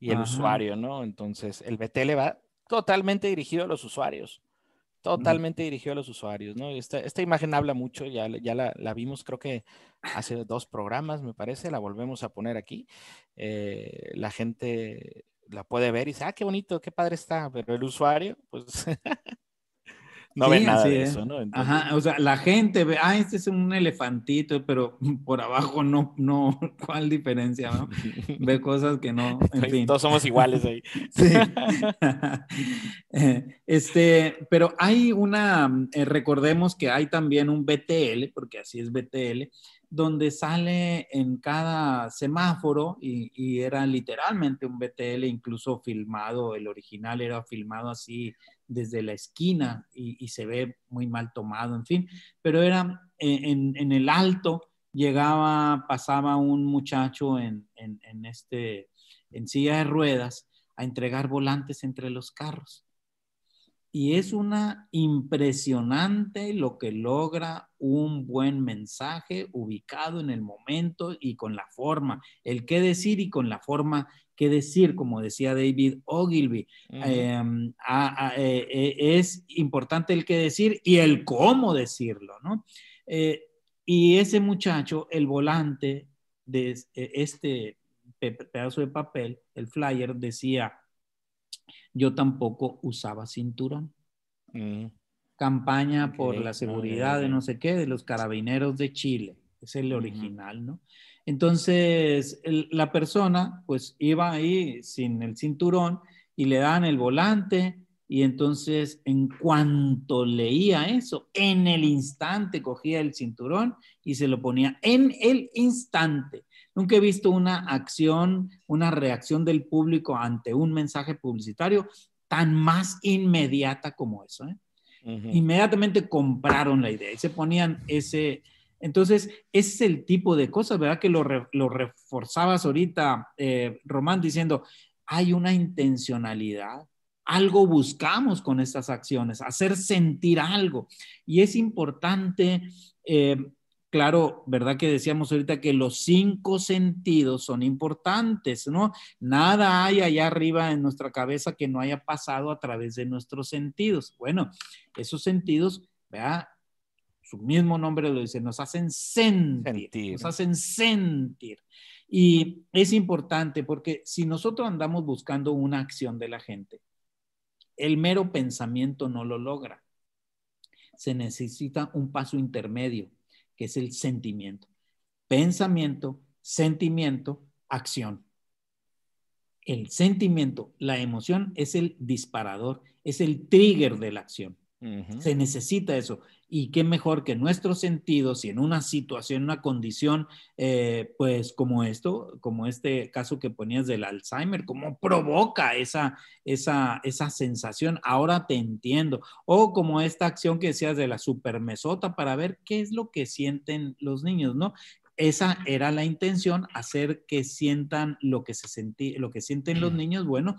y el usuario, ¿no? Entonces, el BT va totalmente dirigido a los usuarios. Totalmente dirigido a los usuarios, ¿no? Esta, esta imagen habla mucho, ya, ya la, vimos creo que hace dos programas, me parece, la volvemos a poner aquí. Eh, la gente la puede ver y dice, ah, qué bonito, qué padre está, pero el usuario, pues no ve nada de eso, ¿no? Ajá, o sea, la gente ve, ah, este es un elefantito, pero por abajo no, no, ¿cuál diferencia, no? Ve cosas que no, en fin. Todos somos iguales ahí. Sí. Eh, este, pero hay una, eh, recordemos que hay también un BTL, porque así es BTL, donde sale en cada semáforo y, y, era literalmente un BTL, incluso filmado, el original era filmado así desde la esquina y, se ve muy mal tomado, en fin, pero era en, el alto, llegaba, pasaba un muchacho en, en, este, en silla de ruedas a entregar volantes entre los carros. Y es una impresionante lo que logra un buen mensaje ubicado en el momento y con la forma, el qué decir y con la forma qué decir, como decía David Ogilvy. Em, eh, eh, es importante el qué decir y el cómo decirlo, ¿no? Eh, y ese muchacho, el volante de este pedazo de papel, el flyer, decía, yo tampoco usaba cinturón. Mm. Campaña por la seguridad de no sé qué, de los carabineros de Chile. Es el original, ¿no? Entonces, la persona pues iba ahí sin el cinturón y le dan el volante y entonces en cuanto leía eso, en el instante cogía el cinturón y se lo ponía en el instante. Nunca he visto una acción, una reacción del público ante un mensaje publicitario tan más inmediata como eso. ¿eh? Inmediatamente compraron la idea y se ponían ese, entonces, ese es el tipo de cosas, ¿verdad? Que lo, reforzabas ahorita, eh, Román, diciendo, hay una intencionalidad, algo buscamos con estas acciones, hacer sentir algo. Y es importante, eh, claro, ¿verdad? Que decíamos ahorita que los cinco sentidos son importantes, ¿no? Nada hay allá arriba en nuestra cabeza que no haya pasado a través de nuestros sentidos. Bueno, esos sentidos, ¿verdad? Su mismo nombre lo dice, nos hacen sentir, nos hacen sentir. Y es importante porque si nosotros andamos buscando una acción de la gente, el mero pensamiento no lo logra. Se necesita un paso intermedio, que es el sentimiento. Pensamiento, sentimiento, acción. El sentimiento, la emoción es el disparador, es el trigger de la acción. Se necesita eso. Y qué mejor que nuestros sentidos y en una situación, una condición, eh, pues como esto, como este caso que ponías del Alzheimer, cómo provoca esa, esa, esa sensación. Ahora te entiendo. O como esta acción que decías de la supermesota para ver qué es lo que sienten los niños, ¿no? esa era la intención, hacer que sientan lo que, se sentí, lo que sienten los niños. Bueno,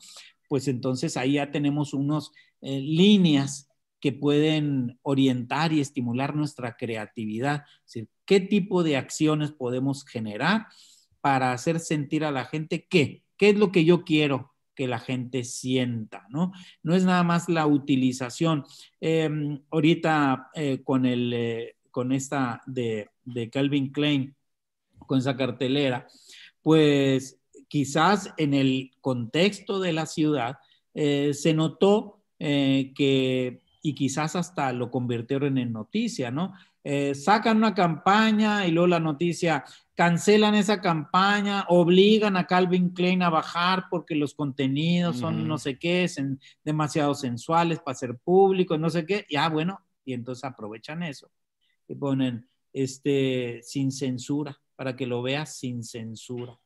pues entonces ahí ya tenemos unos eh, líneas que pueden orientar y estimular nuestra creatividad. ¿Qué tipo de acciones podemos generar para hacer sentir a la gente qué? ¿qué es lo que yo quiero? que la gente sienta, ¿no? No es nada más la utilización. Em, ahorita eh, con, el, eh, con esta de, de Calvin Klein, con esa cartelera, pues quizás en el contexto de la ciudad eh, se notó que, y quizás hasta lo convirtieron en noticia, ¿no? Eh, sacan una campaña y luego la noticia, cancelan esa campaña, obligan a Calvin Klein a bajar porque los contenidos son no sé qué, son demasiado sensuales para ser públicos, no sé qué, ya bueno, y entonces aprovechan eso y ponen este sin censura, para que lo veas sin censura.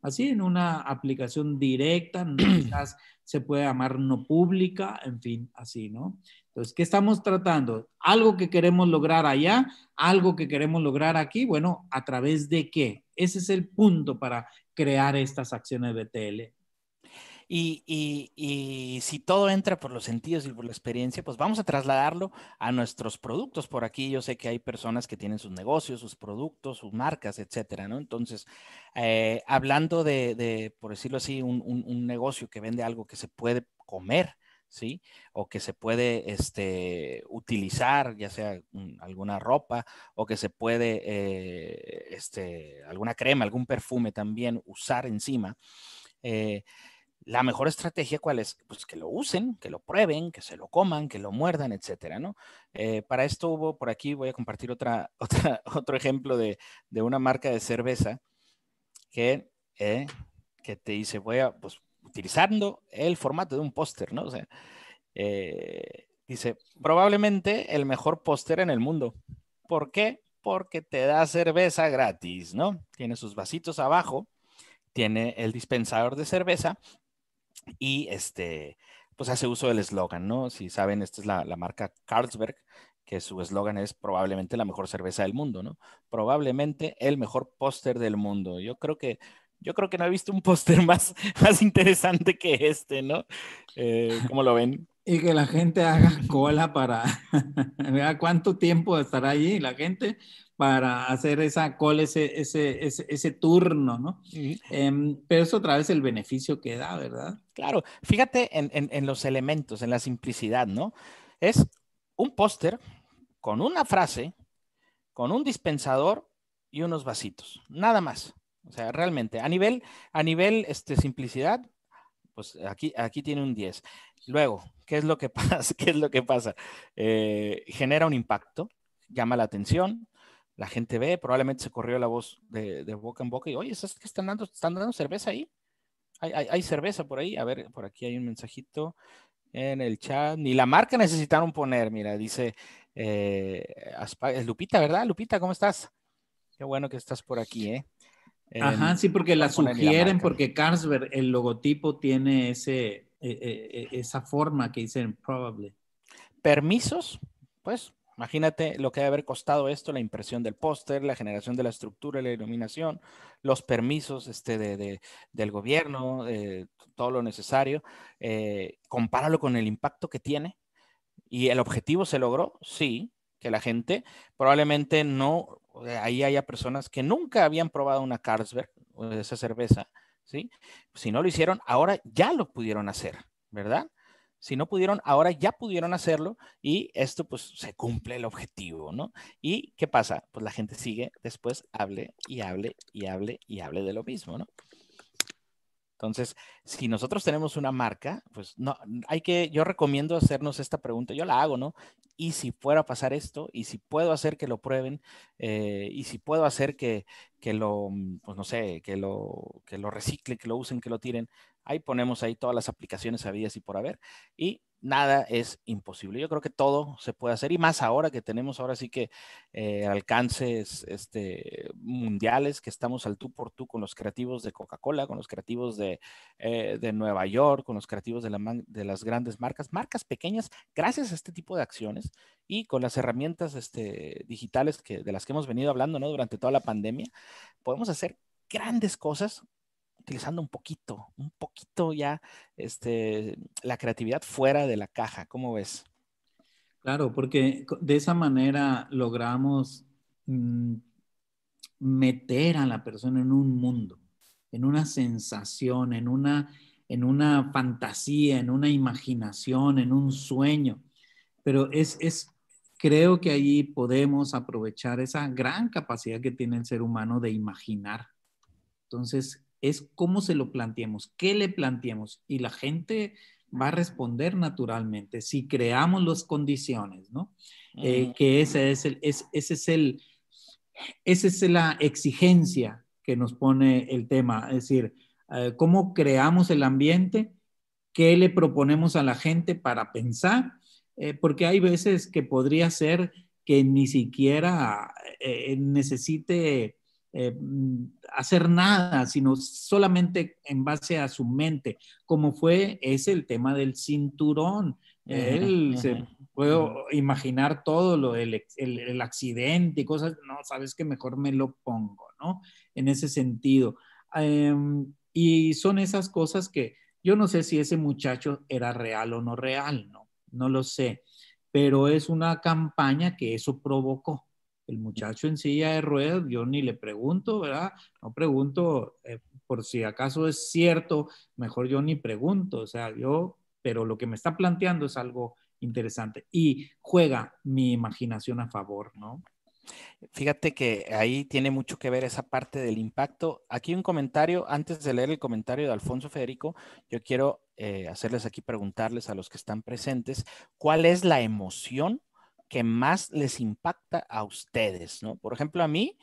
Así en una aplicación directa, quizás se puede llamar no pública, en fin, así, ¿no? Entonces, ¿qué estamos tratando? Algo que queremos lograr allá, algo que queremos lograr aquí, bueno, ¿a través de qué? Ese es el punto para crear estas acciones de BTL. Y, si todo entra por los sentidos y por la experiencia, pues vamos a trasladarlo a nuestros productos. Por aquí yo sé que hay personas que tienen sus negocios, sus productos, sus marcas, etcétera, ¿no? Entonces, eh, hablando de, por decirlo así, un, negocio que vende algo que se puede comer, ¿sí? O que se puede este, utilizar, ya sea alguna ropa, o que se puede, eh, este, alguna crema, algún perfume también usar encima. Eh, la mejor estrategia, ¿cuál es? Pues que lo usen, que lo prueben, que se lo coman, que lo muerdan, etcétera, ¿no? Eh, para esto hubo, por aquí voy a compartir otra, otro ejemplo de, una marca de cerveza que, que te dice, voy a, pues, utilizando el formato de un póster, ¿no? Eh, dice, probablemente el mejor póster en el mundo. ¿Por qué? Porque te da cerveza gratis, ¿no? Tiene sus vasitos abajo, tiene el dispensador de cerveza y este, pues hace uso del eslogan, ¿no? Si saben, esta es la, marca Carlsberg, que su eslogan es probablemente la mejor cerveza del mundo, ¿no? Probablemente el mejor póster del mundo. Yo creo que yo creo que no he visto un póster más, más interesante que este, ¿no? Eh, ¿Cómo lo ven? Y que la gente haga cola para, cuánto tiempo estará allí la gente para hacer esa cola, ese, ese, ese, turno, ¿no? Em, pero eso otra vez el beneficio que da, ¿verdad? Claro, fíjate en, en, los elementos, en la simplicidad, ¿no? Es un póster con una frase, con un dispensador y unos vasitos, nada más. O sea, realmente, a nivel, a nivel este, simplicidad, pues aquí, aquí tiene un 10. Luego, ¿qué es lo que pasa? ¿Qué es lo que pasa? Eh, genera un impacto, llama la atención, la gente ve, probablemente se corrió la voz de, boca en boca y, oye, ¿sabes qué están dando? ¿Están dando cerveza ahí? Hay, cerveza por ahí. A ver, por aquí hay un mensajito en el chat. Ni la marca necesitaron poner, mira, dice eh, Lupita, ¿verdad? Lupita, ¿cómo estás? Qué bueno que estás por aquí, ¿eh? Ajá, sí, porque la sugieren, porque Carlsberg, el logotipo tiene ese, e, e, e, esa forma que dicen probably. Permisos, pues Imagínate lo que debe haber costado esto, la impresión del póster, la generación de la estructura, la iluminación, los permisos este, de, del gobierno, todo lo necesario. Eh, compáralo con el impacto que tiene. ¿Y el objetivo se logró? Sí, que la gente probablemente no, ahí haya personas que nunca habían probado una Carlsberg o esa cerveza, ¿sí? Si no lo hicieron, ahora ya lo pudieron hacer, ¿verdad? Si no pudieron, ahora ya pudieron hacerlo y esto pues se cumple el objetivo, ¿no? ¿Y qué pasa? Pues la gente sigue después, hable y hable y hable y hable de lo mismo, ¿no? Entonces, si nosotros tenemos una marca, pues no, hay que, yo recomiendo hacernos esta pregunta, yo la hago, ¿no? Y si fuera a pasar esto, y si puedo hacer que lo prueben, eh, y si puedo hacer que, que, lo, pues no sé, que lo, que lo reciclen, que lo usen, que lo tiren, ahí ponemos ahí todas las aplicaciones habidas y por haber. Y nada es imposible. Yo creo que todo se puede hacer y más ahora que tenemos ahora sí que eh, alcances este, mundiales, que estamos al tú por tú con los creativos de Coca-Cola, con los creativos de, eh, Nueva York, con los creativos de, las grandes marcas, marcas pequeñas, gracias a este tipo de acciones y con las herramientas este, digitales que, de las que hemos venido hablando ¿no? durante toda la pandemia, podemos hacer grandes cosas utilizando un poquito, un poquito ya este, la creatividad fuera de la caja. ¿Cómo ves? Claro, porque de esa manera logramos mm, meter a la persona en un mundo, en una sensación, en una, en una fantasía, en una imaginación, en un sueño. Pero es, es, creo que allí podemos aprovechar esa gran capacidad que tiene el ser humano de imaginar. Entonces, es cómo se lo planteemos, qué le planteemos. Y la gente va a responder naturalmente si creamos las condiciones, ¿no? Eh, que ese es el, ese es el, esa es la exigencia que nos pone el tema, es decir, eh, cómo creamos el ambiente, qué le proponemos a la gente para pensar, eh, porque hay veces que podría ser que ni siquiera necesite hacer nada, sino solamente en base a su mente, como fue, es el tema del cinturón. Él se puedo imaginar todo lo el, el, accidente y cosas, no, sabes que mejor me lo pongo, ¿no? En ese sentido. Em, y son esas cosas que yo no sé si ese muchacho era real o no real, ¿no? No lo sé, pero es una campaña que eso provocó. El muchacho en silla de ruedas, yo ni le pregunto, ¿verdad? No pregunto eh, por si acaso es cierto, mejor yo ni pregunto, o sea, yo, pero lo que me está planteando es algo interesante y juega mi imaginación a favor, ¿no? Fíjate que ahí tiene mucho que ver esa parte del impacto. Aquí un comentario, antes de leer el comentario de Alfonso Federico, yo quiero eh, hacerles aquí preguntarles a los que están presentes, ¿cuál es la emoción que más les impacta a ustedes? ¿no? Por ejemplo, a mí,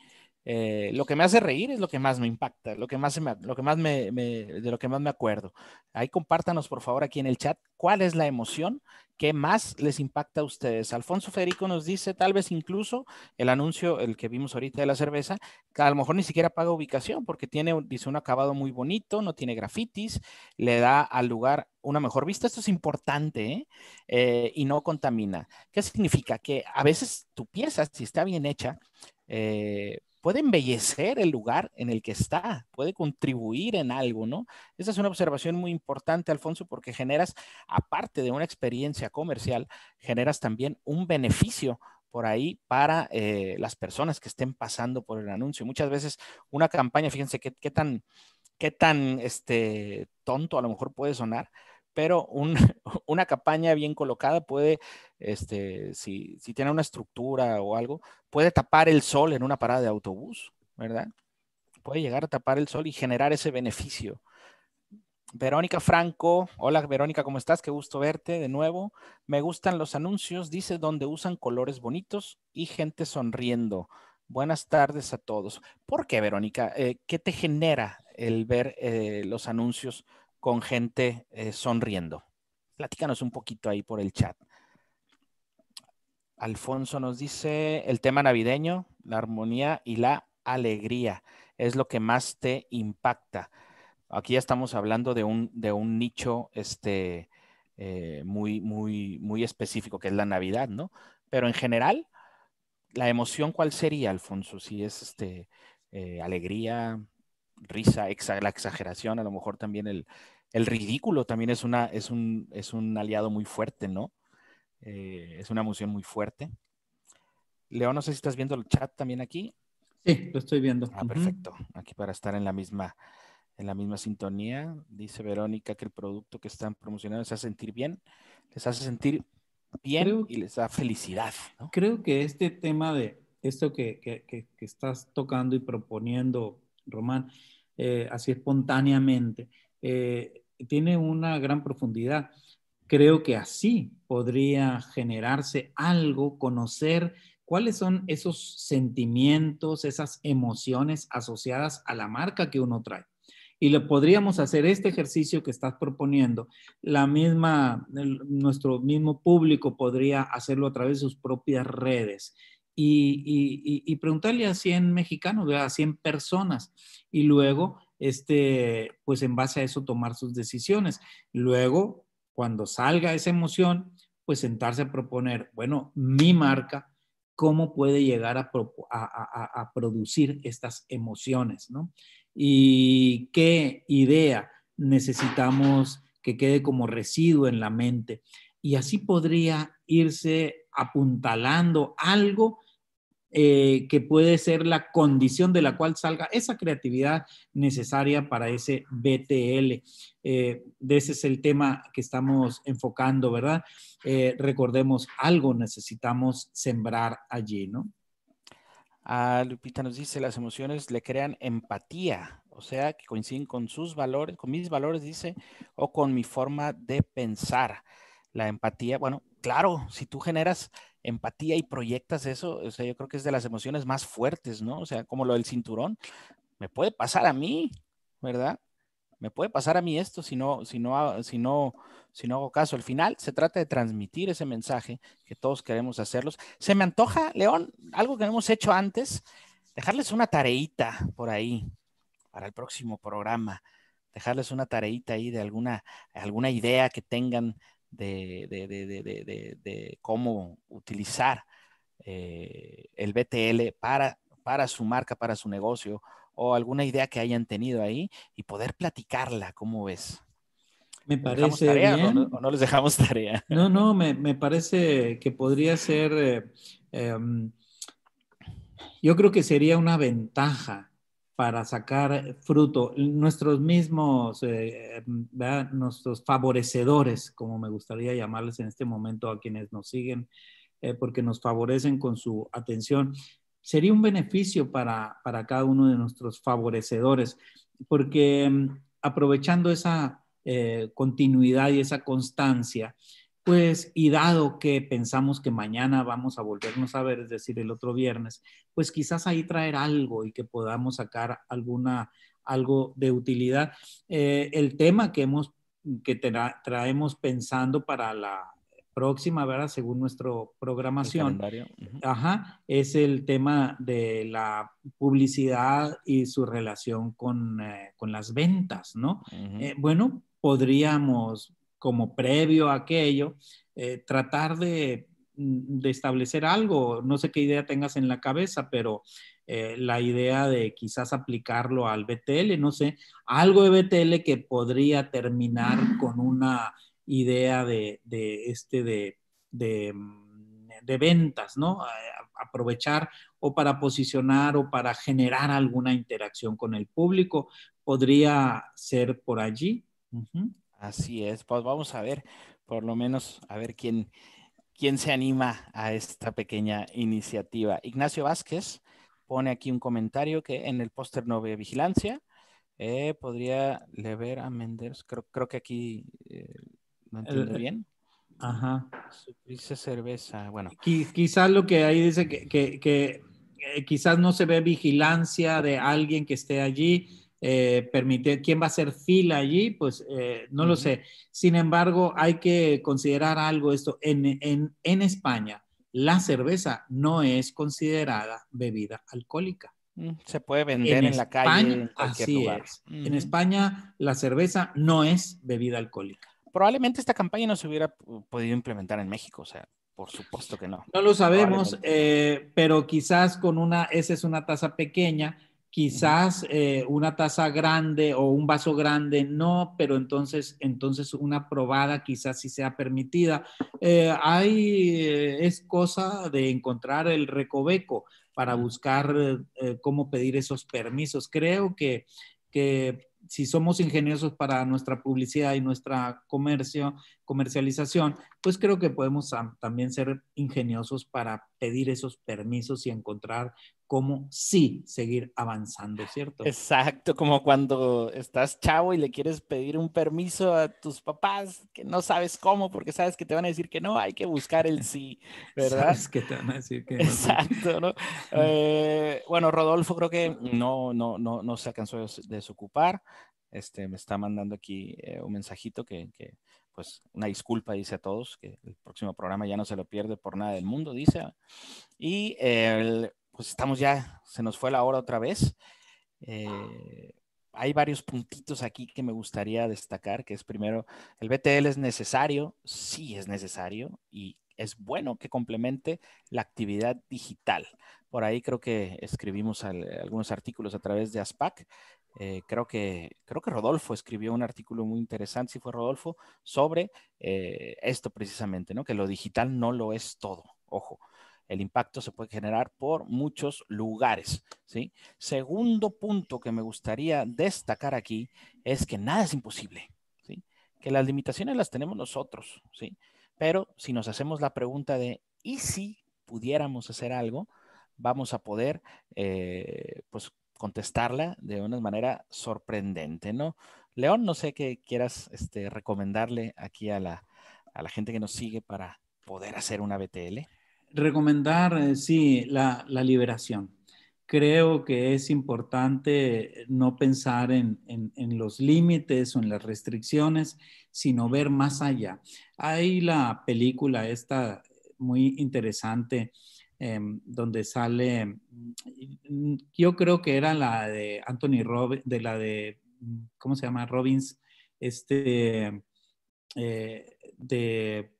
eh, lo que me hace reír es lo que más me impacta, lo que más, me, lo que más me, de lo que más me acuerdo. Ahí compártanos, por favor, aquí en el chat, cuál es la emoción que más les impacta a ustedes. Alfonso Federico nos dice, tal vez incluso el anuncio, el que vimos ahorita de la cerveza, que a lo mejor ni siquiera paga ubicación porque tiene, dice, un acabado muy bonito, no tiene grafitis, le da al lugar una mejor vista. Esto es importante ¿eh? Eh, y no contamina. ¿Qué significa? Que a veces tu pieza, si está bien hecha, eh, puede embellecer el lugar en el que está, puede contribuir en algo, ¿no? Esa es una observación muy importante, Alfonso, porque generas, aparte de una experiencia comercial, generas también un beneficio por ahí para eh, las personas que estén pasando por el anuncio. Muchas veces una campaña, fíjense qué, tan, qué tan este, tonto a lo mejor puede sonar, pero una campaña bien colocada puede, este, si, tiene una estructura o algo, puede tapar el sol en una parada de autobús, ¿verdad? Puede llegar a tapar el sol y generar ese beneficio. Verónica Franco, hola Verónica, ¿cómo estás? Qué gusto verte de nuevo. Me gustan los anuncios, dice, donde usan colores bonitos y gente sonriendo. Buenas tardes a todos. ¿Por qué, Verónica? Eh, ¿Qué te genera el ver eh, los anuncios con gente eh, sonriendo. Platícanos un poquito ahí por el chat. Alfonso nos dice el tema navideño, la armonía y la alegría es lo que más te impacta. Aquí ya estamos hablando de un, de un nicho este, eh, muy, muy, muy específico, que es la Navidad, ¿no? Pero en general, la emoción, ¿cuál sería, Alfonso? Si es este, eh, alegría, risa, la exageración, a lo mejor también el, ridículo también es, una, es, un, es un aliado muy fuerte, ¿no? Eh, es una emoción muy fuerte. Leo, no sé si estás viendo el chat también aquí. Sí, lo estoy viendo. Ah, perfecto. Aquí para estar en la misma, en la misma sintonía. Dice Verónica que el producto que están promocionando les hace sentir bien, les hace sentir bien y les da felicidad. Creo que este tema de esto que, que, que, que estás tocando y proponiendo Román, eh, así espontáneamente, eh, tiene una gran profundidad. Creo que así podría generarse algo, conocer cuáles son esos sentimientos, esas emociones asociadas a la marca que uno trae. Y le podríamos hacer este ejercicio que estás proponiendo. La misma, nuestro mismo público podría hacerlo a través de sus propias redes y, preguntarle a 100 mexicanos, a 100 personas, y luego, este, pues en base a eso tomar sus decisiones. Luego, cuando salga esa emoción, pues sentarse a proponer, bueno, mi marca, cómo puede llegar a, producir estas emociones, ¿no? Y qué idea necesitamos que quede como residuo en la mente. Y así podría irse apuntalando algo eh, que puede ser la condición de la cual salga esa creatividad necesaria para ese BTL. Eh, ese es el tema que estamos enfocando, ¿verdad? Eh, recordemos, algo necesitamos sembrar allí, ¿no? A Lupita nos dice, las emociones le crean empatía, o sea, que coinciden con sus valores, con mis valores, dice, o con mi forma de pensar. La empatía, bueno, claro, si tú generas empatía y proyectas eso, o sea, yo creo que es de las emociones más fuertes, ¿no? O sea, como lo del cinturón, me puede pasar a mí, ¿verdad? Me puede pasar a mí esto si no, si no, si no, no hago caso. Al final se trata de transmitir ese mensaje que todos queremos hacerlos. Se me antoja, León, algo que hemos hecho antes, dejarles una tareita por ahí para el próximo programa, dejarles una tareita ahí de alguna, alguna idea que tengan de, cómo utilizar eh, el BTL para, para su marca, para su negocio, o alguna idea que hayan tenido ahí y poder platicarla, ¿cómo ves? Me parece bien. O no, les dejamos tarea? No, no, me, parece que podría ser, eh, em, yo creo que sería una ventaja para sacar fruto. Nuestros mismos, eh, nuestros favorecedores, como me gustaría llamarles en este momento a quienes nos siguen, eh, porque nos favorecen con su atención, sería un beneficio para, para cada uno de nuestros favorecedores, porque mm, aprovechando esa eh, continuidad y esa constancia, pues, y dado que pensamos que mañana vamos a volvernos a ver, es decir, el otro viernes, pues quizás ahí traer algo y que podamos sacar alguna, algo de utilidad. Eh, el tema que hemos, que traemos pensando para la próxima, ¿verdad? Según nuestra programación. Ajá, es el tema de la publicidad y su relación con, eh, las ventas, ¿no? Eh, bueno, podríamos como previo a aquello, eh, tratar de, mm, de, establecer algo. No sé qué idea tengas en la cabeza, pero eh, la idea de quizás aplicarlo al BTL, no sé, algo de BTL que podría terminar con una idea de, de este de, de, mm, de ventas, ¿no? aprovechar o para posicionar o para generar alguna interacción con el público. Podría ser por allí. Así es, pues vamos a ver, por lo menos, a ver quién, quién se anima a esta pequeña iniciativa. Ignacio Vázquez pone aquí un comentario que en el póster no ve vigilancia. Eh, podría leer a Menders, creo, creo que aquí eh, no entiendo bien. Ajá. Dice cerveza, bueno. Quizás lo que ahí dice que, que eh, quizás no se ve vigilancia de alguien que esté allí, eh, permitir, quién va a hacer fila allí, pues eh, no lo sé. Sin embargo, hay que considerar algo esto. En, en, en, España, la cerveza no es considerada bebida alcohólica. Mm, se puede vender en, la calle. En así es. En España, la cerveza no es bebida alcohólica. Probablemente esta campaña no se hubiera podido implementar en México, o sea, por supuesto que no. No lo sabemos, eh, pero quizás con una, esa es una tasa pequeña Quizás eh, una taza grande o un vaso grande no, pero entonces, entonces una probada quizás sí sea permitida. Eh, hay, eh, es cosa de encontrar el recoveco para buscar cómo pedir esos permisos. Creo que, que si somos ingeniosos para nuestra publicidad y nuestra comercio, comercialización, pues creo que podemos también ser ingeniosos para pedir esos permisos y encontrar cómo sí seguir avanzando, ¿cierto? Exacto, como cuando estás chavo y le quieres pedir un permiso a tus papás que no sabes cómo porque sabes que te van a decir que no, hay que buscar el sí, ¿verdad? Sabes que te van a decir que no. Exacto, ¿no? Eh, bueno, Rodolfo creo que no, no, no, no se alcanzó de desocupar. Este, me está mandando aquí eh, un mensajito que, que pues una disculpa dice a todos, que el próximo programa ya no se lo pierde por nada del mundo, dice. Y pues estamos ya, se nos fue la hora otra vez. Eh, hay varios puntitos aquí que me gustaría destacar, que es primero, el BTL es necesario, sí es necesario y es bueno que complemente la actividad digital. Por ahí creo que escribimos algunos artículos a través de ASPAC eh, creo, que, creo que Rodolfo escribió un artículo muy interesante, si fue Rodolfo, sobre eh, esto precisamente, ¿no? Que lo digital no lo es todo, ojo. el impacto se puede generar por muchos lugares, ¿sí? Segundo punto que me gustaría destacar aquí es que nada es imposible, ¿sí? Que las limitaciones las tenemos nosotros, ¿sí? Pero si nos hacemos la pregunta de, ¿y si pudiéramos hacer algo? Vamos a poder, eh, pues, contestarla de una manera sorprendente, ¿no? León, no sé qué quieras este, recomendarle aquí a la, a la gente que nos sigue para poder hacer una BTL. Recomendar, eh, sí, la, la, liberación. Creo que es importante no pensar en, en, en, los límites o en las restricciones, sino ver más allá. Hay la película esta muy interesante eh, donde sale, mm, yo creo que era la de Anthony Robbins, de la de ¿cómo se llama? Robbins, este, eh, de,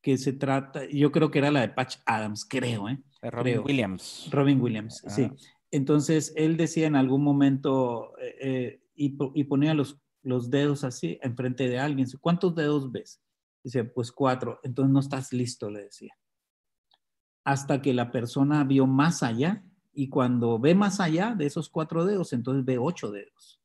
que se trata, yo creo que era la de Patch Adams, creo, ¿eh? Robin Williams. Robin Williams, sí. Entonces, él decía en algún momento, eh, eh, y, y, ponía los, los dedos así enfrente de alguien, ¿cuántos dedos ves? Dice, pues cuatro, entonces no estás listo, le decía. Hasta que la persona vio más allá, y cuando ve más allá de esos cuatro dedos, entonces ve ocho dedos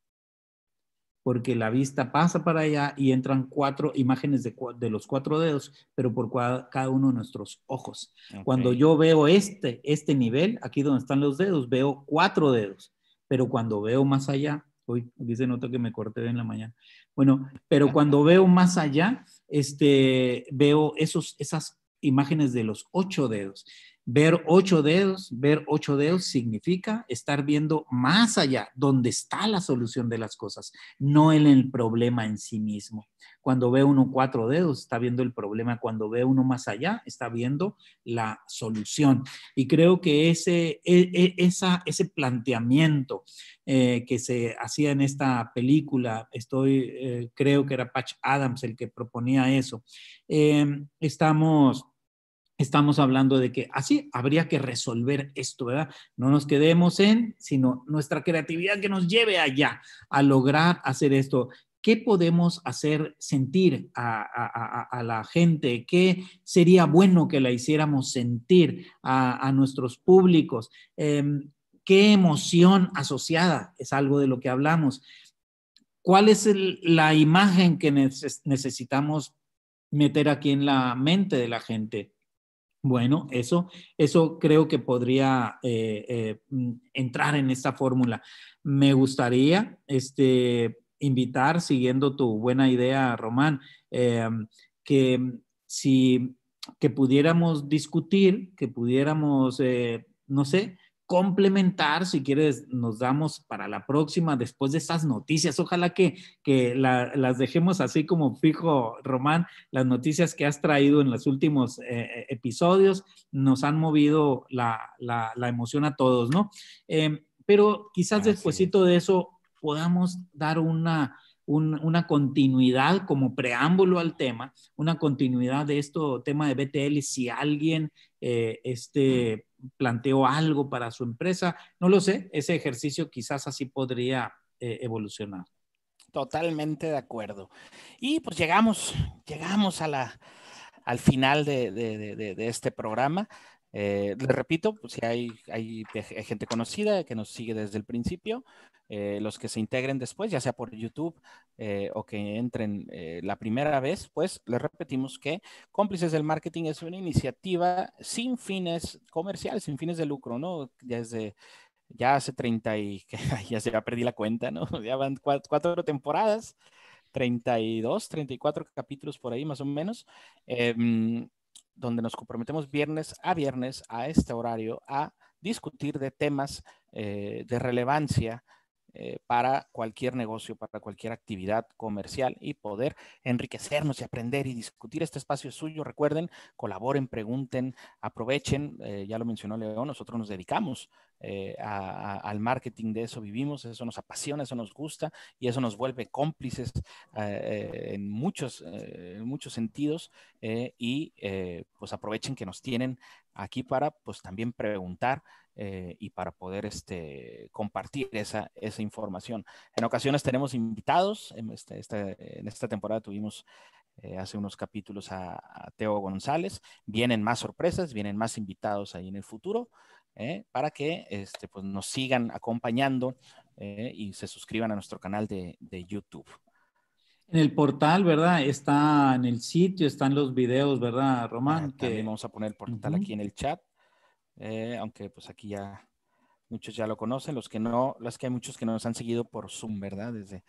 porque la vista pasa para allá y entran cuatro imágenes de, de los cuatro dedos, pero por cada uno de nuestros ojos. Cuando yo veo este, este nivel, aquí donde están los dedos, veo cuatro dedos, pero cuando veo más allá, uy, aquí se nota que me corté en la mañana. Bueno, pero cuando veo más allá, este, veo esos, esas imágenes de los ocho dedos. Ver ocho dedos, ver ocho dedos significa estar viendo más allá, donde está la solución de las cosas, no en el problema en sí mismo. Cuando ve uno cuatro dedos, está viendo el problema. Cuando ve uno más allá, está viendo la solución. Y creo que ese, e, e, esa, ese planteamiento eh, que se hacía en esta película, estoy, eh, creo que era Patch Adams el que proponía eso. Eh, estamos estamos hablando de que así habría que resolver esto, ¿verdad? No nos quedemos en, sino nuestra creatividad que nos lleve allá a lograr hacer esto. ¿Qué podemos hacer sentir a, la gente? ¿Qué sería bueno que la hiciéramos sentir a, nuestros públicos? Em, ¿Qué emoción asociada es algo de lo que hablamos? ¿Cuál es la imagen que necesitamos meter aquí en la mente de la gente? Bueno, eso, eso creo que podría eh, eh, mm, entrar en esta fórmula. Me gustaría este, invitar, siguiendo tu buena idea, Román, eh, que si que pudiéramos discutir, que pudiéramos, no sé, complementar, si quieres, nos damos para la próxima, después de estas noticias. Ojalá que, que las dejemos así como fijo, Román, las noticias que has traído en los últimos eh, eh, episodios nos han movido la, la, la, emoción a todos, ¿no? Em, pero quizás después de eso podamos dar una, una continuidad como preámbulo al tema, una continuidad de esto, tema de BTL, si alguien eh, este, planteó algo para su empresa. No lo sé, ese ejercicio quizás así podría eh, evolucionar. Totalmente de acuerdo. Y pues llegamos, llegamos a la, al final de, de, este programa. Eh, les repito, pues, si hay, hay, gente conocida que nos sigue desde el principio, eh, los que se integren después, ya sea por YouTube eh, o que entren eh, la primera vez, pues les repetimos que Cómplices del Marketing es una iniciativa sin fines comerciales, sin fines de lucro, ¿no? Desde ya hace 30 y ya se ya perdí la cuenta, ¿no? Ya van cuatro, temporadas, 32, 34 capítulos por ahí más o menos, em, donde nos comprometemos viernes a viernes a este horario a discutir de temas de relevancia eh, para cualquier negocio, para cualquier actividad comercial y poder enriquecernos y aprender y discutir este espacio suyo. Recuerden, colaboren, pregunten, aprovechen. Eh, ya lo mencionó León, nosotros nos dedicamos eh, al marketing, de eso vivimos, eso nos apasiona, eso nos gusta y eso nos vuelve cómplices en, muchos, en muchos sentidos y pues aprovechen que nos tienen aquí para pues también preguntar eh, y para poder este, compartir esa, información. En ocasiones tenemos invitados, en, este, este, en esta temporada tuvimos eh, hace unos capítulos a, Teo González. Vienen más sorpresas, vienen más invitados ahí en el futuro. para que este, pues nos sigan acompañando y se suscriban a nuestro canal de, YouTube. En el portal, ¿verdad? Está en el sitio, están los videos, ¿verdad, Román? Ah, también vamos a poner el portal aquí en el chat, aunque pues aquí ya muchos ya lo conocen, los que no, los que hay muchos que nos han seguido por Zoom, ¿verdad? Desde,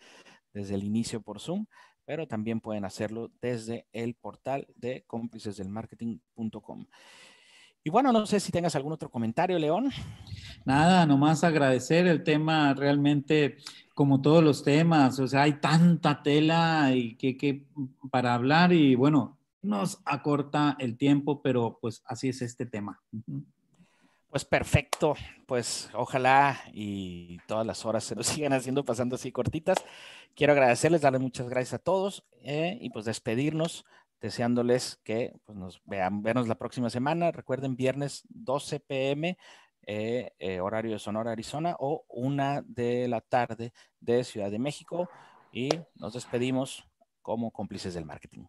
desde el inicio por Zoom, pero también pueden hacerlo desde el portal de cómplicesdelmarketing.com. Y bueno, no sé si tengas algún otro comentario, León. Nada, nomás agradecer el tema realmente, como todos los temas, o sea, hay tanta tela y que, que para hablar y bueno, nos acorta el tiempo, pero pues así es este tema. Pues perfecto, pues ojalá y todas las horas se nos sigan haciendo pasando así cortitas. Quiero agradecerles, darle muchas gracias a todos eh, y pues despedirnos deseándoles que pues, nos vean, vernos la próxima semana. Recuerden, viernes 12 pm, eh, eh, horario de Sonora, Arizona, o una de la tarde de Ciudad de México. Y nos despedimos como cómplices del marketing.